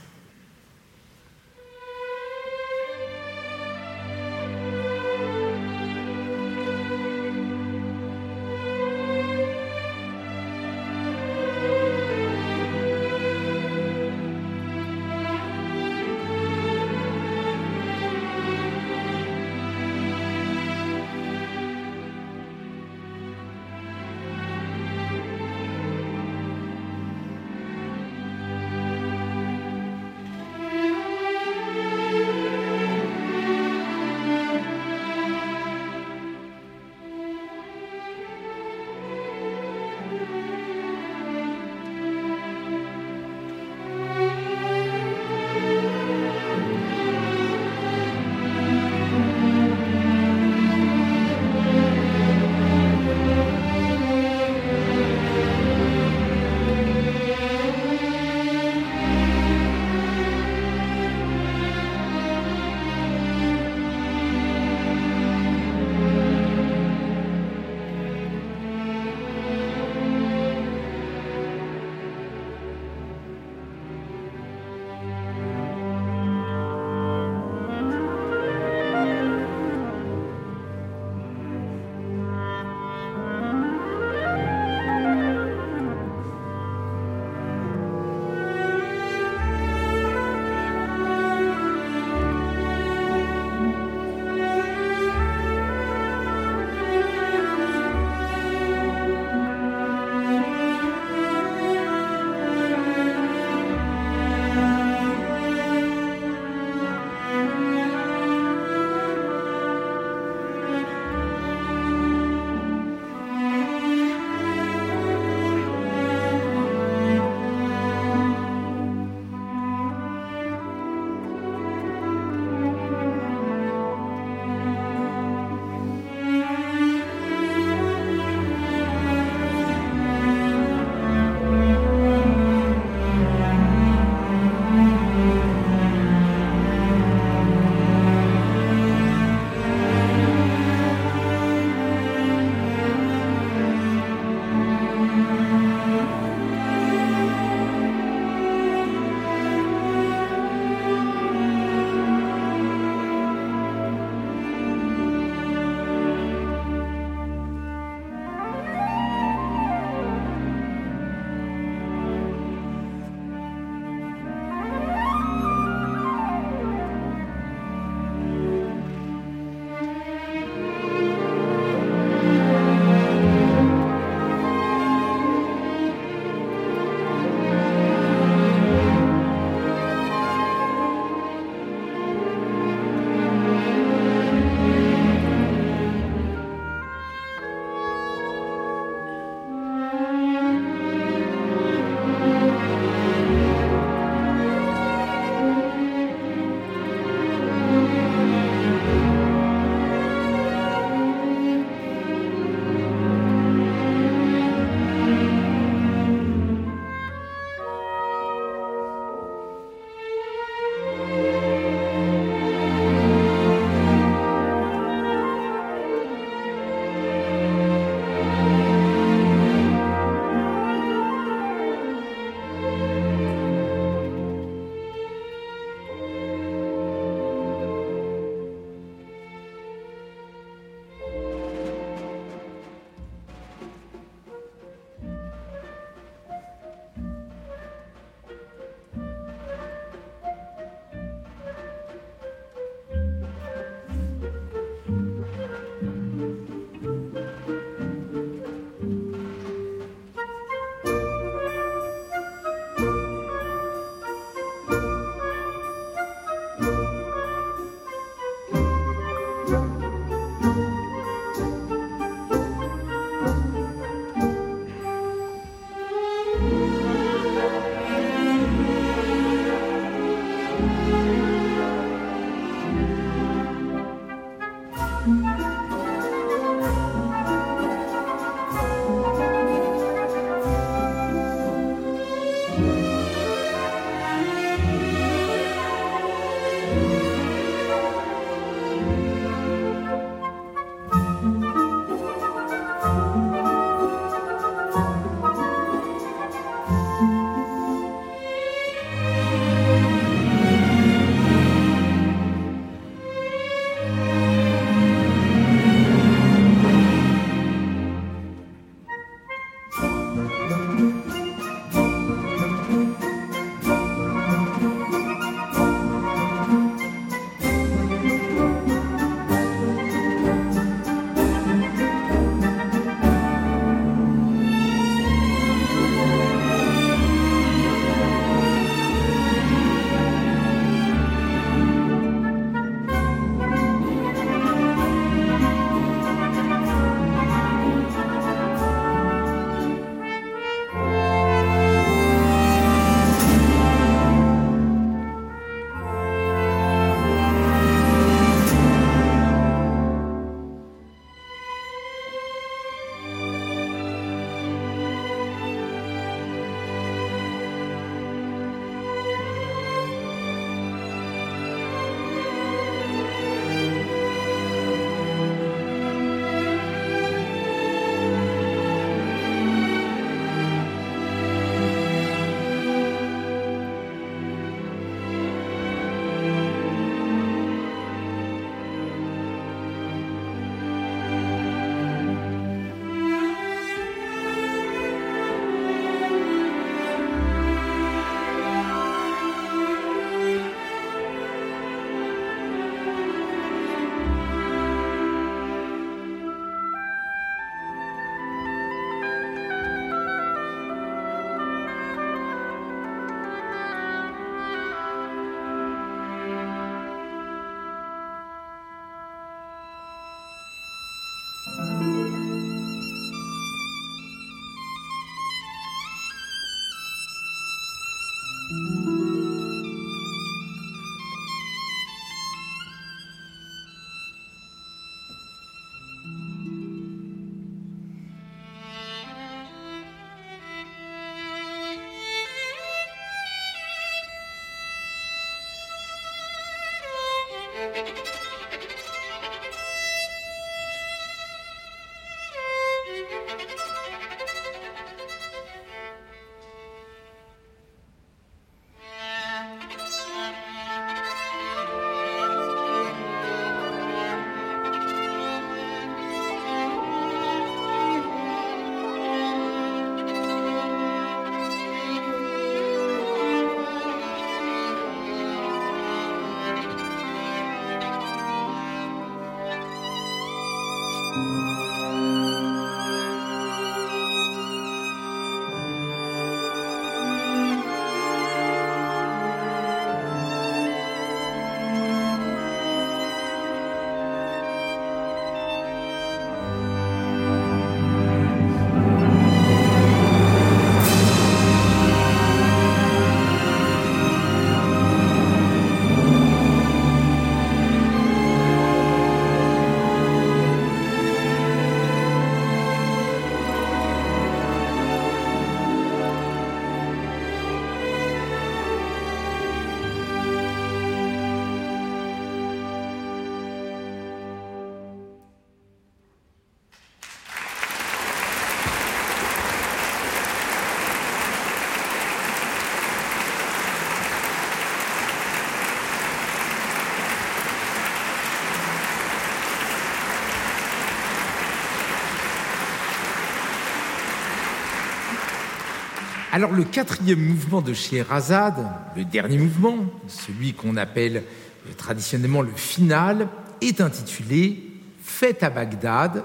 Alors le quatrième mouvement de Scheherazade, le dernier mouvement, celui qu'on appelle euh, traditionnellement le final, est intitulé Fête à Bagdad,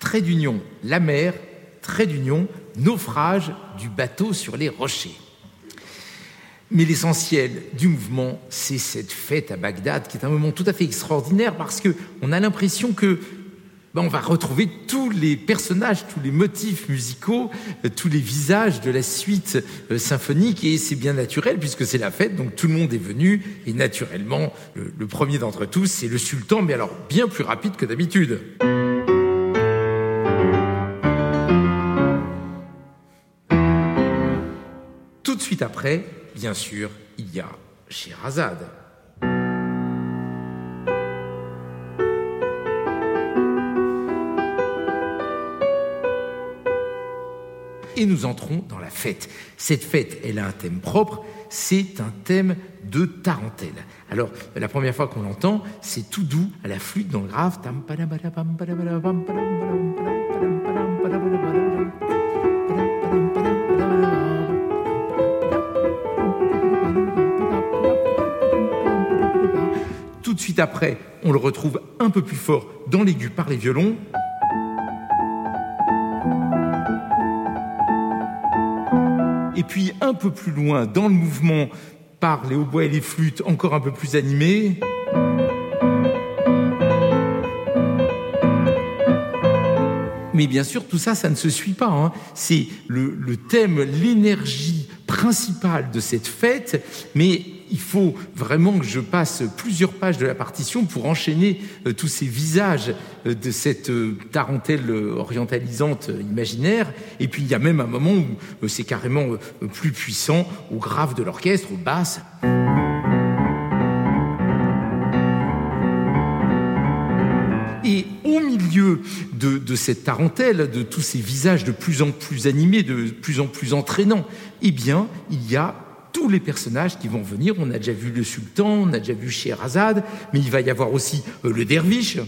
trait d'union, la mer, trait d'union, naufrage du bateau sur les rochers. Mais l'essentiel du mouvement, c'est cette fête à Bagdad, qui est un moment tout à fait extraordinaire parce qu'on a l'impression que on va retrouver tous les personnages, tous les motifs musicaux, euh, tous les visages de la suite euh, symphonique, et c'est bien naturel puisque c'est la fête, donc tout le monde est venu, et naturellement, le, le premier d'entre tous, c'est le sultan, mais alors bien plus rapide que d'habitude. Tout de suite après, bien sûr, il y a Sherazade. Et nous entrons dans la fête. Cette fête, elle a un thème propre, c'est un thème de tarentelle. Alors, la première fois qu'on l'entend, c'est tout doux à la flûte dans le grave. Tout de suite après, on le retrouve un peu plus fort dans l'aigu par les violons. Et puis un peu plus loin, dans le mouvement, par les hautbois et les flûtes, encore un peu plus animés. Mais bien sûr, tout ça, ça ne se suit pas. Hein. C'est le, le thème, l'énergie principale de cette fête, mais il faut vraiment que je passe plusieurs pages de la partition pour enchaîner euh, tous ces visages euh, de cette euh, tarentelle orientalisante imaginaire. Et puis il y a même un moment où c'est carrément plus puissant, au grave de l'orchestre, aux basses. Et au milieu de, de, cette tarentelle, de tous ces visages de plus en plus animés, de plus en plus entraînants, eh bien, il y a tous les personnages qui vont venir. On a déjà vu le sultan, on a déjà vu Scheherazade, mais il va y avoir aussi euh, le derviche.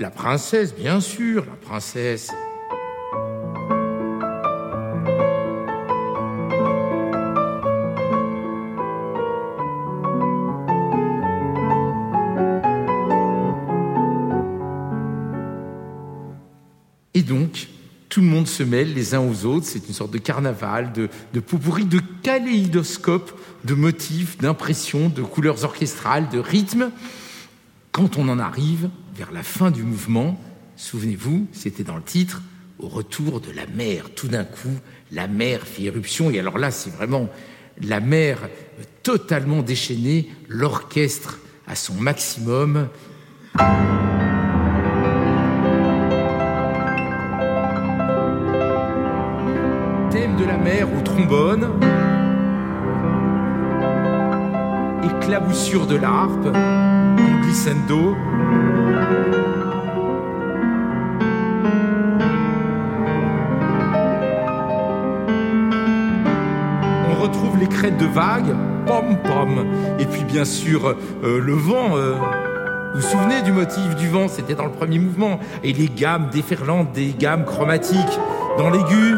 La princesse, bien sûr, la princesse. Se mêle les uns aux autres. C'est une sorte de carnaval, de, de de kaléidoscope de motifs, d'impressions, de couleurs orchestrales, de rythmes. Quand on en arrive vers la fin du mouvement, souvenez-vous, c'était dans le titre, au retour de la mer. Tout d'un coup, la mer fait éruption, et alors là, c'est vraiment la mer totalement déchaînée, l'orchestre à son maximum. Trombone, éclaboussure de la harpe, en glissando. On retrouve les crêtes de vagues, pom pom, et puis bien sûr euh, le vent. euh, vous vous souvenez du motif du vent? C'était dans le premier mouvement. Et les gammes déferlantes, des gammes chromatiques dans l'aigu.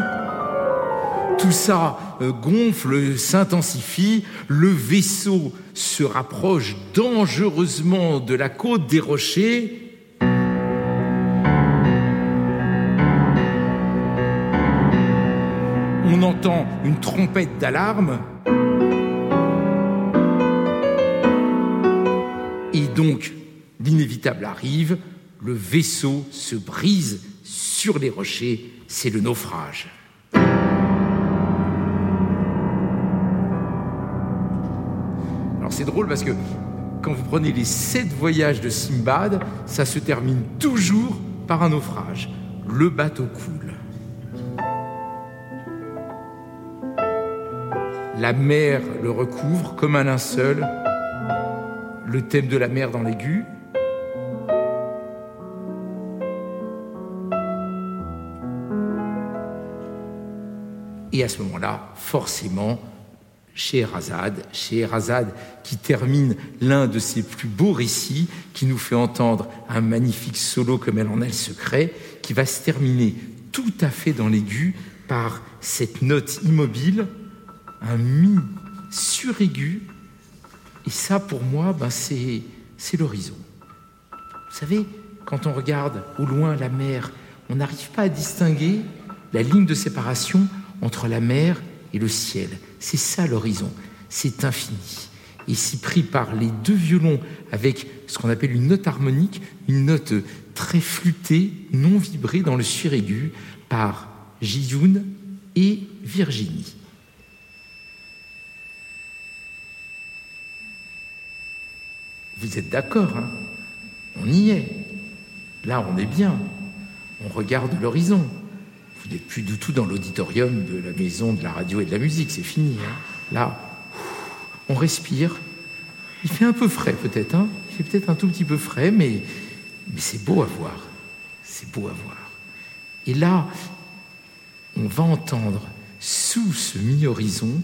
Tout ça euh, gonfle, s'intensifie. Le vaisseau se rapproche dangereusement de la côte des rochers. On entend une trompette d'alarme. Et donc, l'inévitable arrive, le vaisseau se brise sur les rochers, c'est le naufrage. C'est drôle parce que quand vous prenez les sept voyages de Simbad, ça se termine toujours par un naufrage. Le bateau coule. La mer le recouvre comme un linceul. Le thème de la mer dans l'aigu. Et à ce moment-là, forcément, Scheherazade, Scheherazade qui termine l'un de ses plus beaux récits, qui nous fait entendre un magnifique solo comme elle en a le secret, qui va se terminer tout à fait dans l'aigu par cette note immobile, un mi suraigu. Et ça, pour moi, ben, c'est l'horizon. Vous savez, quand on regarde au loin la mer, on n'arrive pas à distinguer la ligne de séparation entre la mer le ciel. C'est ça l'horizon, c'est infini. Ici pris par les deux violons avec ce qu'on appelle une note harmonique, une note très flûtée, non vibrée dans le suraigu par Jiyoun et Virginie. Vous êtes d'accord, hein? On y est. Là, on est bien. On regarde l'horizon. Vous n'êtes plus du tout dans l'auditorium de la maison de la radio et de la musique, c'est fini. hein. Là, on respire. Il fait un peu frais peut-être, hein il fait peut-être un tout petit peu frais, mais, mais c'est beau à voir. C'est beau à voir. Et là, on va entendre sous ce mi-horizon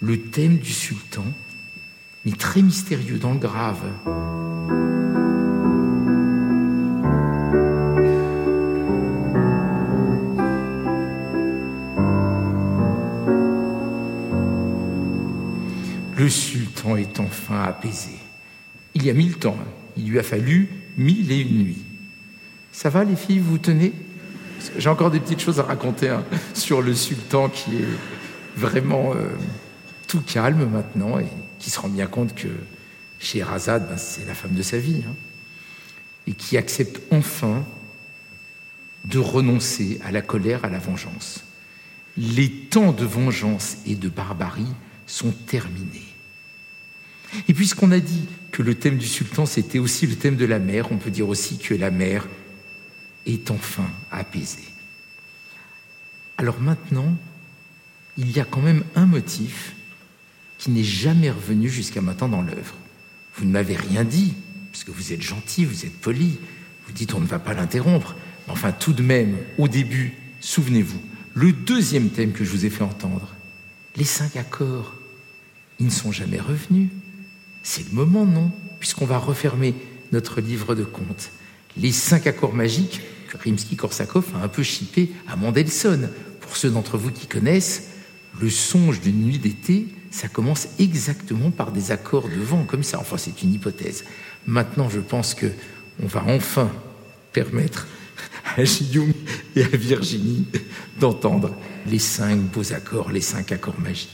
le thème du sultan, mais très mystérieux dans le grave. Le sultan est enfin apaisé. Il y a mille temps, il lui a fallu mille et une nuits. Ça va les filles, vous tenez? J'ai encore des petites choses à raconter hein, sur le sultan qui est vraiment euh, tout calme maintenant et qui se rend bien compte que Scheherazade, ben, c'est la femme de sa vie. hein. et qui accepte enfin de renoncer à la colère, à la vengeance. Les temps de vengeance et de barbarie sont terminés. Et puisqu'on a dit que le thème du sultan, c'était aussi le thème de la mer, on peut dire aussi que la mer est enfin apaisée. Alors maintenant, il y a quand même un motif qui n'est jamais revenu jusqu'à maintenant dans l'œuvre. Vous ne m'avez rien dit, parce que vous êtes gentil, vous êtes poli, vous dites on ne va pas l'interrompre. Mais enfin, tout de même, au début, souvenez-vous, le deuxième thème que je vous ai fait entendre, les cinq accords, ils ne sont jamais revenus. C'est le moment, non? Puisqu'on va refermer notre livre de contes. Les cinq accords magiques que Rimsky-Korsakov a un peu chippé à Mendelssohn. Pour ceux d'entre vous qui connaissent, le songe d'une nuit d'été, ça commence exactement par des accords de vent, comme ça. Enfin, c'est une hypothèse. Maintenant, je pense que on va enfin permettre à Guillaume et à Virginie d'entendre les cinq beaux accords, les cinq accords magiques.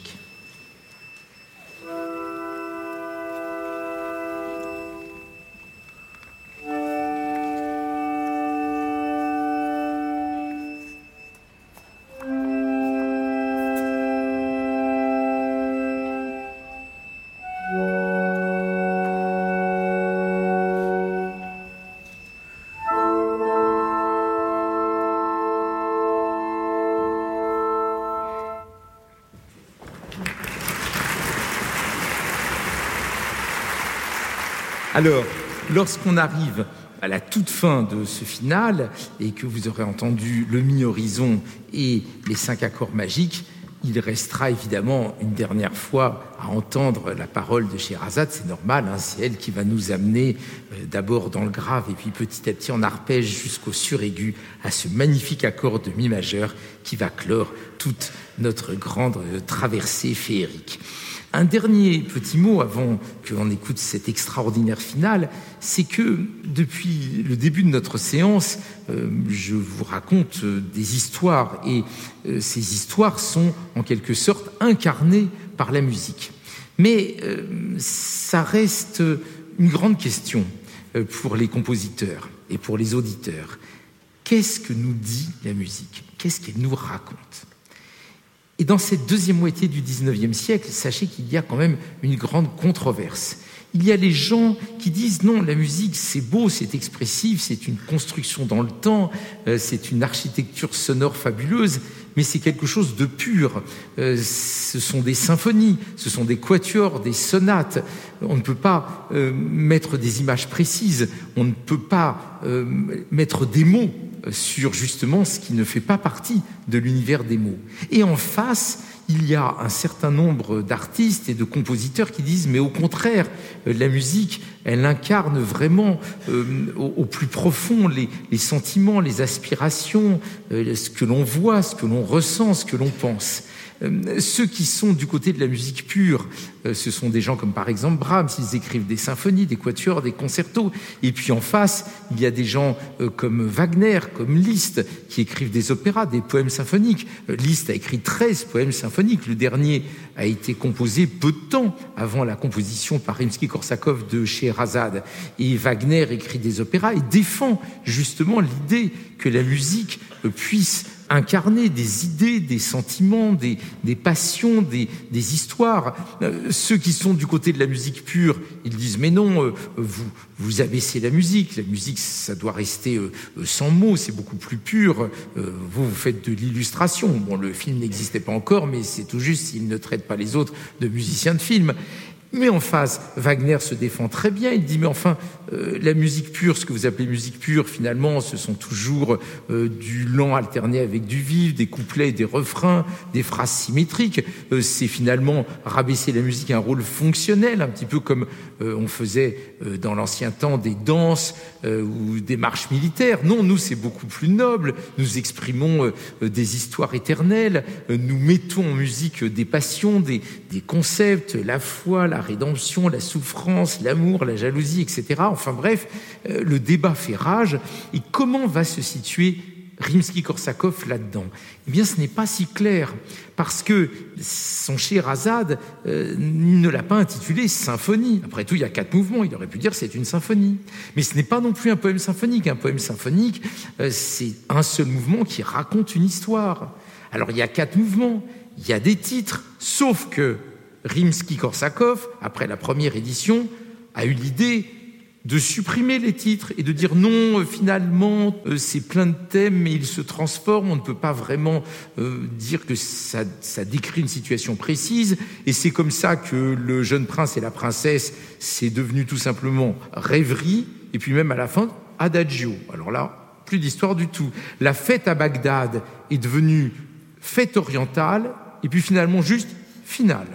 Alors, lorsqu'on arrive à la toute fin de ce final et que vous aurez entendu le mi-horizon et les cinq accords magiques, il restera évidemment une dernière fois à entendre la parole de Sherazade, c'est normal, hein, c'est elle qui va nous amener euh, d'abord dans le grave et puis petit à petit en arpège jusqu'au suraigu à ce magnifique accord de mi majeur qui va clore toute notre grande euh, traversée féerique. Un dernier petit mot avant que l'on écoute cet extraordinaire final, c'est que depuis le début de notre séance, euh, je vous raconte euh, des histoires et euh, ces histoires sont en quelque sorte incarnées par la musique. Mais ça reste une grande question pour les compositeurs et pour les auditeurs. Qu'est-ce que nous dit la musique? Qu'est-ce qu'elle nous raconte? Et dans cette deuxième moitié du XIXe siècle, sachez qu'il y a quand même une grande controverse. Il y a les gens qui disent non, la musique c'est beau, c'est expressif, c'est une construction dans le temps, euh, c'est une architecture sonore fabuleuse, mais c'est quelque chose de pur. Euh, ce sont des symphonies, ce sont des quatuors, des sonates. On ne peut pas euh, mettre des images précises, on ne peut pas mettre des mots sur justement ce qui ne fait pas partie de l'univers des mots. Et en face, il y a un certain nombre d'artistes et de compositeurs qui disent mais au contraire, euh, la musique, elle incarne vraiment euh, au, plus profond les, sentiments, les aspirations, euh, ce que l'on voit, ce que l'on ressent, ce que l'on pense. Euh, ceux qui sont du côté de la musique pure, euh, ce sont des gens comme par exemple Brahms, ils écrivent des symphonies, des quatuors, des concertos. Et puis en face, il y a des gens euh, comme Wagner, comme Liszt, qui écrivent des opéras, des poèmes symphoniques. Liszt a écrit 13 poèmes symphoniques. Le dernier a été composé peu de temps avant la composition par Rimsky-Korsakov de Scheherazade. Et Wagner écrit des opéras et défend justement l'idée que la musique puisse incarner des idées, des sentiments, des, passions, des, histoires. Euh, ceux qui sont du côté de la musique pure, ils disent mais non, euh, vous, vous abaissez la musique. La musique, ça doit rester euh, sans mots, c'est beaucoup plus pur. vous, vous faites de l'illustration. Bon, le film n'existait pas encore, mais c'est tout juste s'il ne traite pas les autres de musiciens de film. Mais en face, Wagner se défend très bien. Il dit, mais enfin, euh, la musique pure, ce que vous appelez musique pure, finalement, ce sont toujours euh, du lent alterné avec du vif, des couplets, des refrains, des phrases symétriques. Euh, c'est finalement rabaisser la musique à un rôle fonctionnel, un petit peu comme on faisait dans l'ancien temps des danses ou des marches militaires. Non, nous, c'est beaucoup plus noble. Nous exprimons des histoires éternelles. nous mettons en musique des passions, des, des concepts, la foi, la rédemption, la souffrance, l'amour, la jalousie, etc. Enfin bref, euh, le débat fait rage. Et comment va se situer Rimsky-Korsakov là-dedans? Eh bien, ce n'est pas si clair, parce que son Sherazade euh, ne l'a pas intitulé symphonie. Après tout, il y a quatre mouvements, il aurait pu dire c'est une symphonie. Mais ce n'est pas non plus un poème symphonique. Un poème symphonique, euh, c'est un seul mouvement qui raconte une histoire. Alors, il y a quatre mouvements, il y a des titres, sauf que Rimsky-Korsakov, après la première édition, a eu l'idée de supprimer les titres et de dire non, euh, finalement, euh, c'est plein de thèmes, mais ils se transforment, on ne peut pas vraiment euh, dire que ça, ça, décrit une situation précise, et c'est comme ça que le jeune prince et la princesse, c'est devenu tout simplement rêverie, et puis même à la fin, adagio. Alors là, plus d'histoire du tout. La fête à Bagdad est devenue fête orientale, et puis finalement juste finale.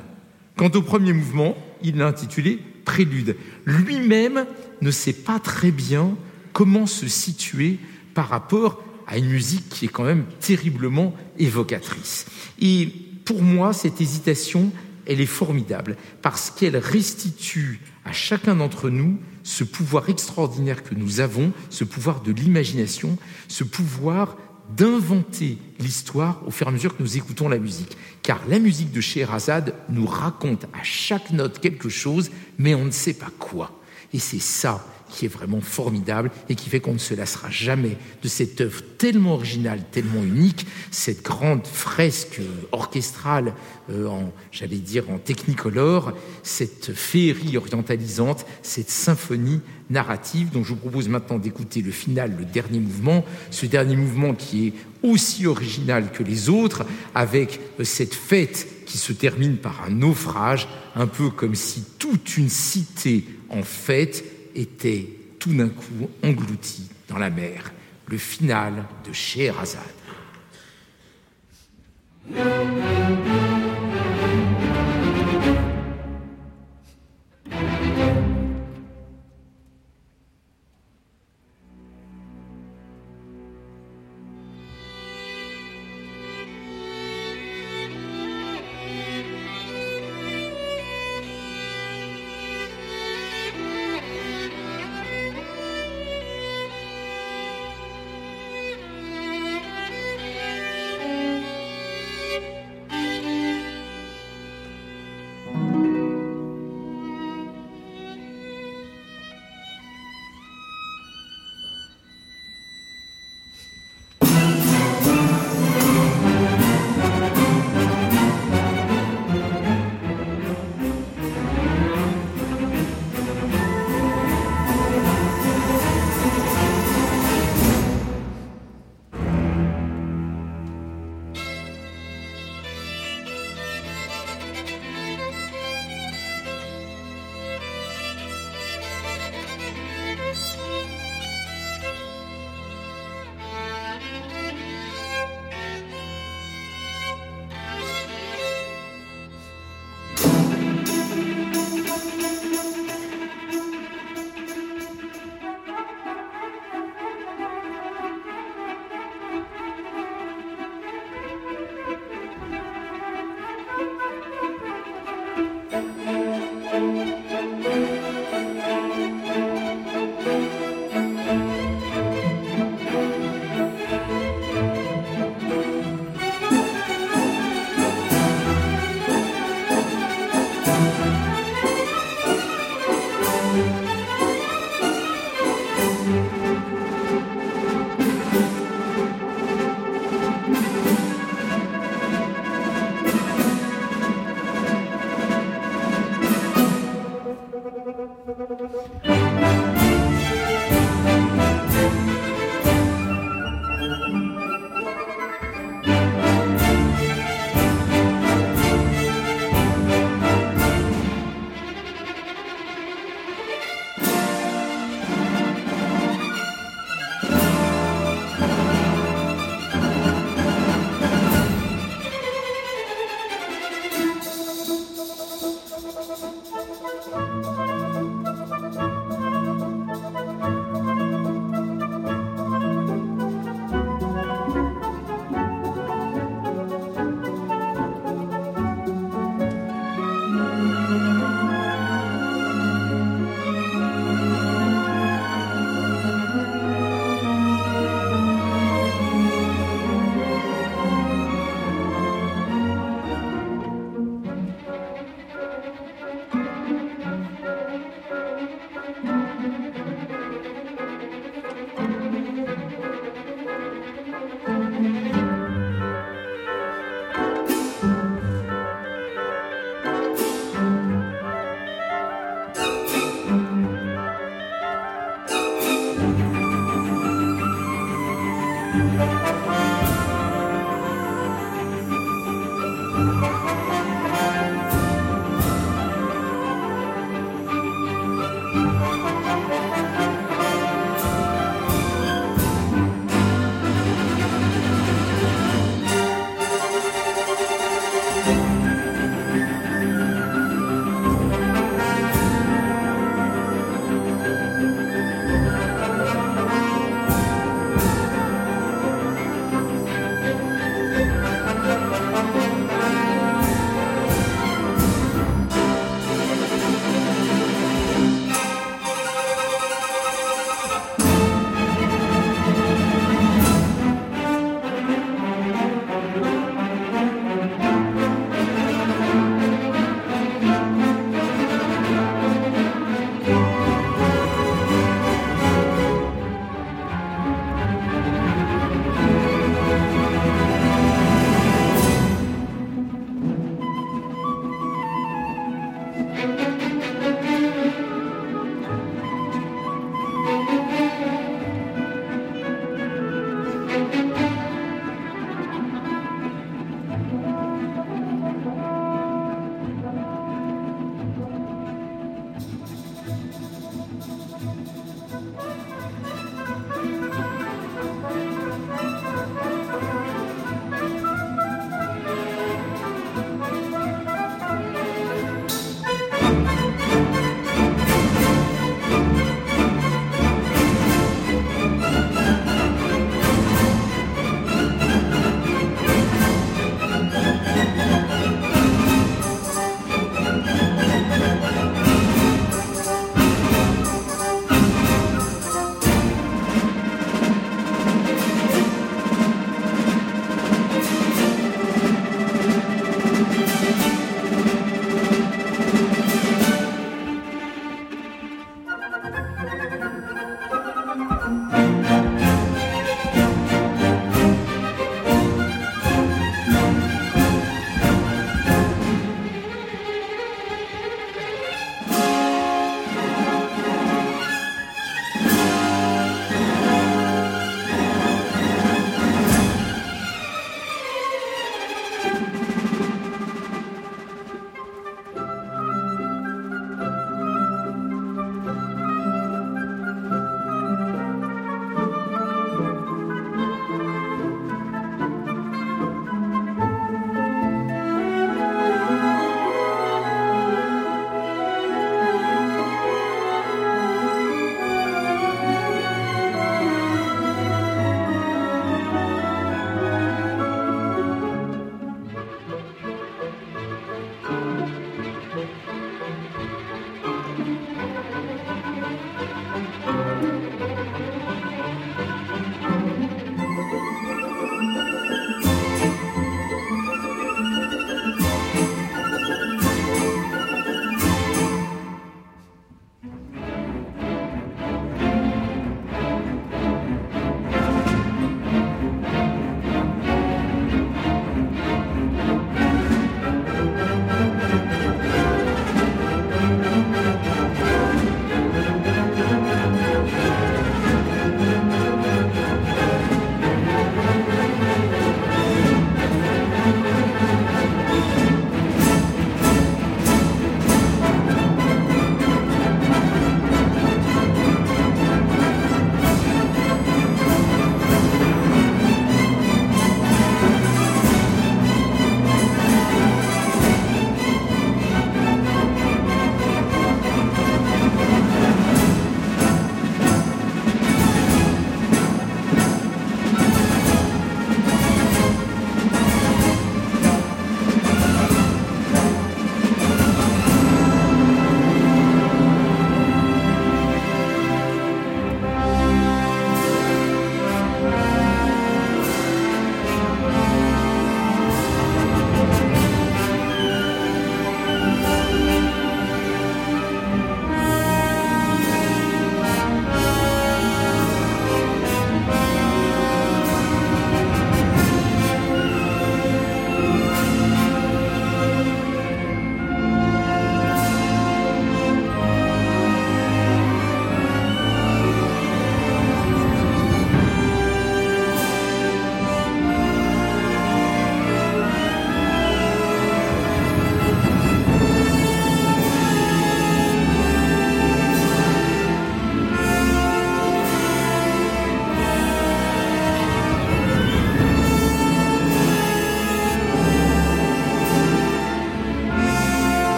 Quant au premier mouvement, il l'a intitulé Prélude. Lui-même ne sait pas très bien comment se situer par rapport à une musique qui est quand même terriblement évocatrice. Et pour moi, cette hésitation, elle est formidable parce qu'elle restitue à chacun d'entre nous ce pouvoir extraordinaire que nous avons, ce pouvoir de l'imagination, ce pouvoir d'inventer l'histoire au fur et à mesure que nous écoutons la musique. Car la musique de Scheherazade nous raconte à chaque note quelque chose, mais on ne sait pas quoi. Et c'est ça qui est vraiment formidable et qui fait qu'on ne se lassera jamais de cette œuvre tellement originale, tellement unique, cette grande fresque orchestrale euh, en, j'allais dire, en technicolore, cette féerie orientalisante, cette symphonie narrative dont je vous propose maintenant d'écouter le final, le dernier mouvement, ce dernier mouvement qui est aussi original que les autres, avec euh, cette fête qui se termine par un naufrage, un peu comme si toute une cité en fête était tout d'un coup englouti dans la mer. Le final de Scheherazade.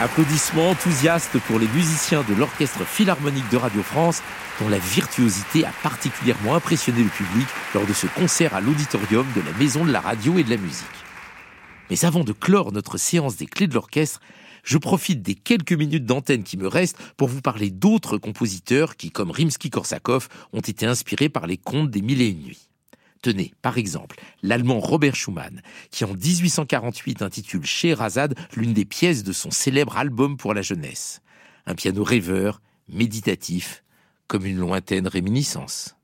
Applaudissements enthousiastes pour les musiciens de l'Orchestre Philharmonique de Radio France, dont la virtuosité a particulièrement impressionné le public lors de ce concert à l'auditorium de la Maison de la Radio et de la Musique. Mais avant de clore notre séance des clés de l'orchestre, je profite des quelques minutes d'antenne qui me restent pour vous parler d'autres compositeurs qui, comme Rimsky-Korsakov, ont été inspirés par les contes des Mille et une nuits. Tenez, par exemple, l'allemand Robert Schumann, qui en 1848 intitule Scheherazade l'une des pièces de son célèbre album pour la jeunesse. Un piano rêveur, méditatif, comme une lointaine réminiscence.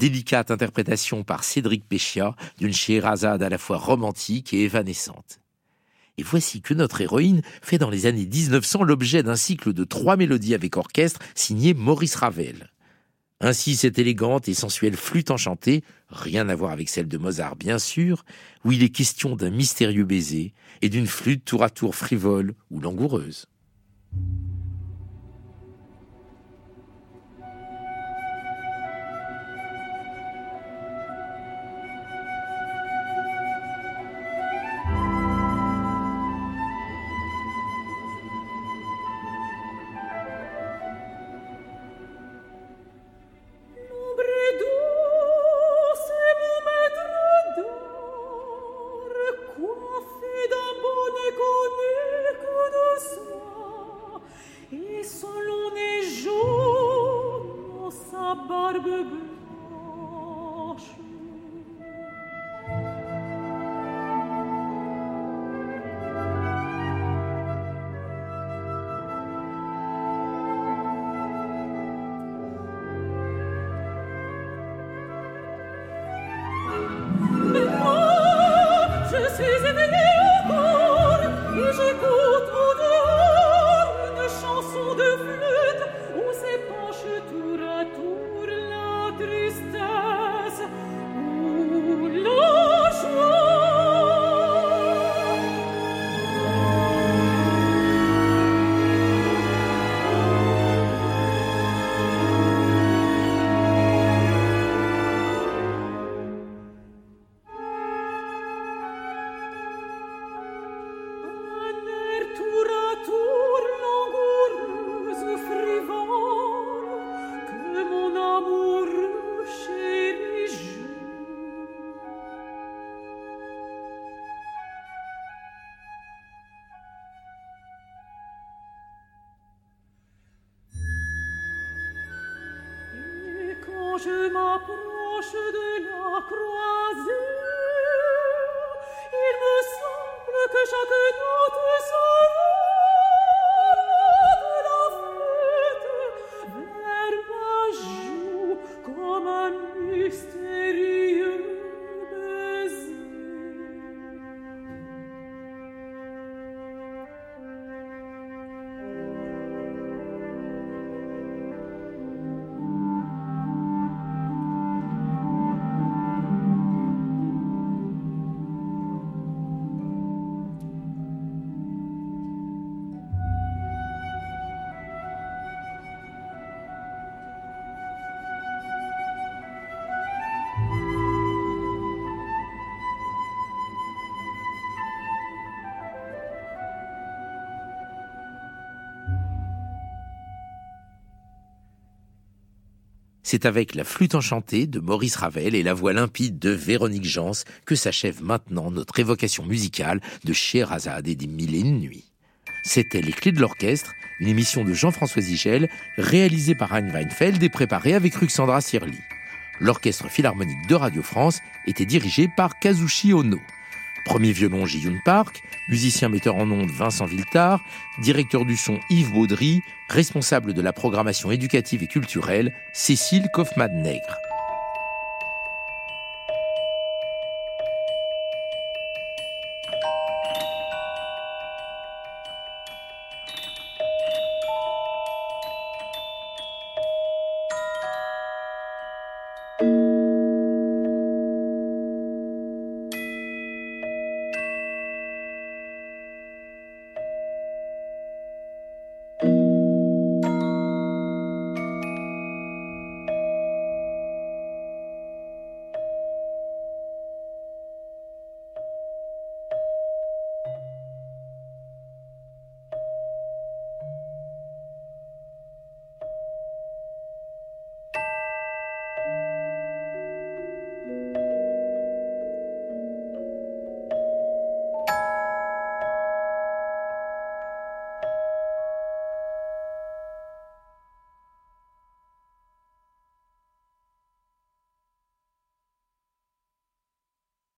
Délicate interprétation par Cédric Péchia d'une Scheherazade à la fois romantique et évanescente. Et voici que notre héroïne fait dans les années 1900 l'objet d'un cycle de trois mélodies avec orchestre signé Maurice Ravel. Ainsi cette élégante et sensuelle flûte enchantée, rien à voir avec celle de Mozart bien sûr, où il est question d'un mystérieux baiser et d'une flûte tour à tour frivole ou langoureuse. C'est avec la flûte enchantée de Maurice Ravel et la voix limpide de Véronique Jans que s'achève maintenant notre évocation musicale de Scheherazade et des Mille et nuits. C'était Les Clés de l'Orchestre, une émission de Jean-François Zigel, réalisée par Anne Weinfeld et préparée avec Ruxandra Sirli. L'Orchestre Philharmonique de Radio France était dirigé par Kazushi Ono. Premier violon Ji-Yoon Park, musicien metteur en ondes Vincent Viltard, directeur du son Yves Baudry, responsable de la programmation éducative et culturelle Cécile Kaufmann-Nègre.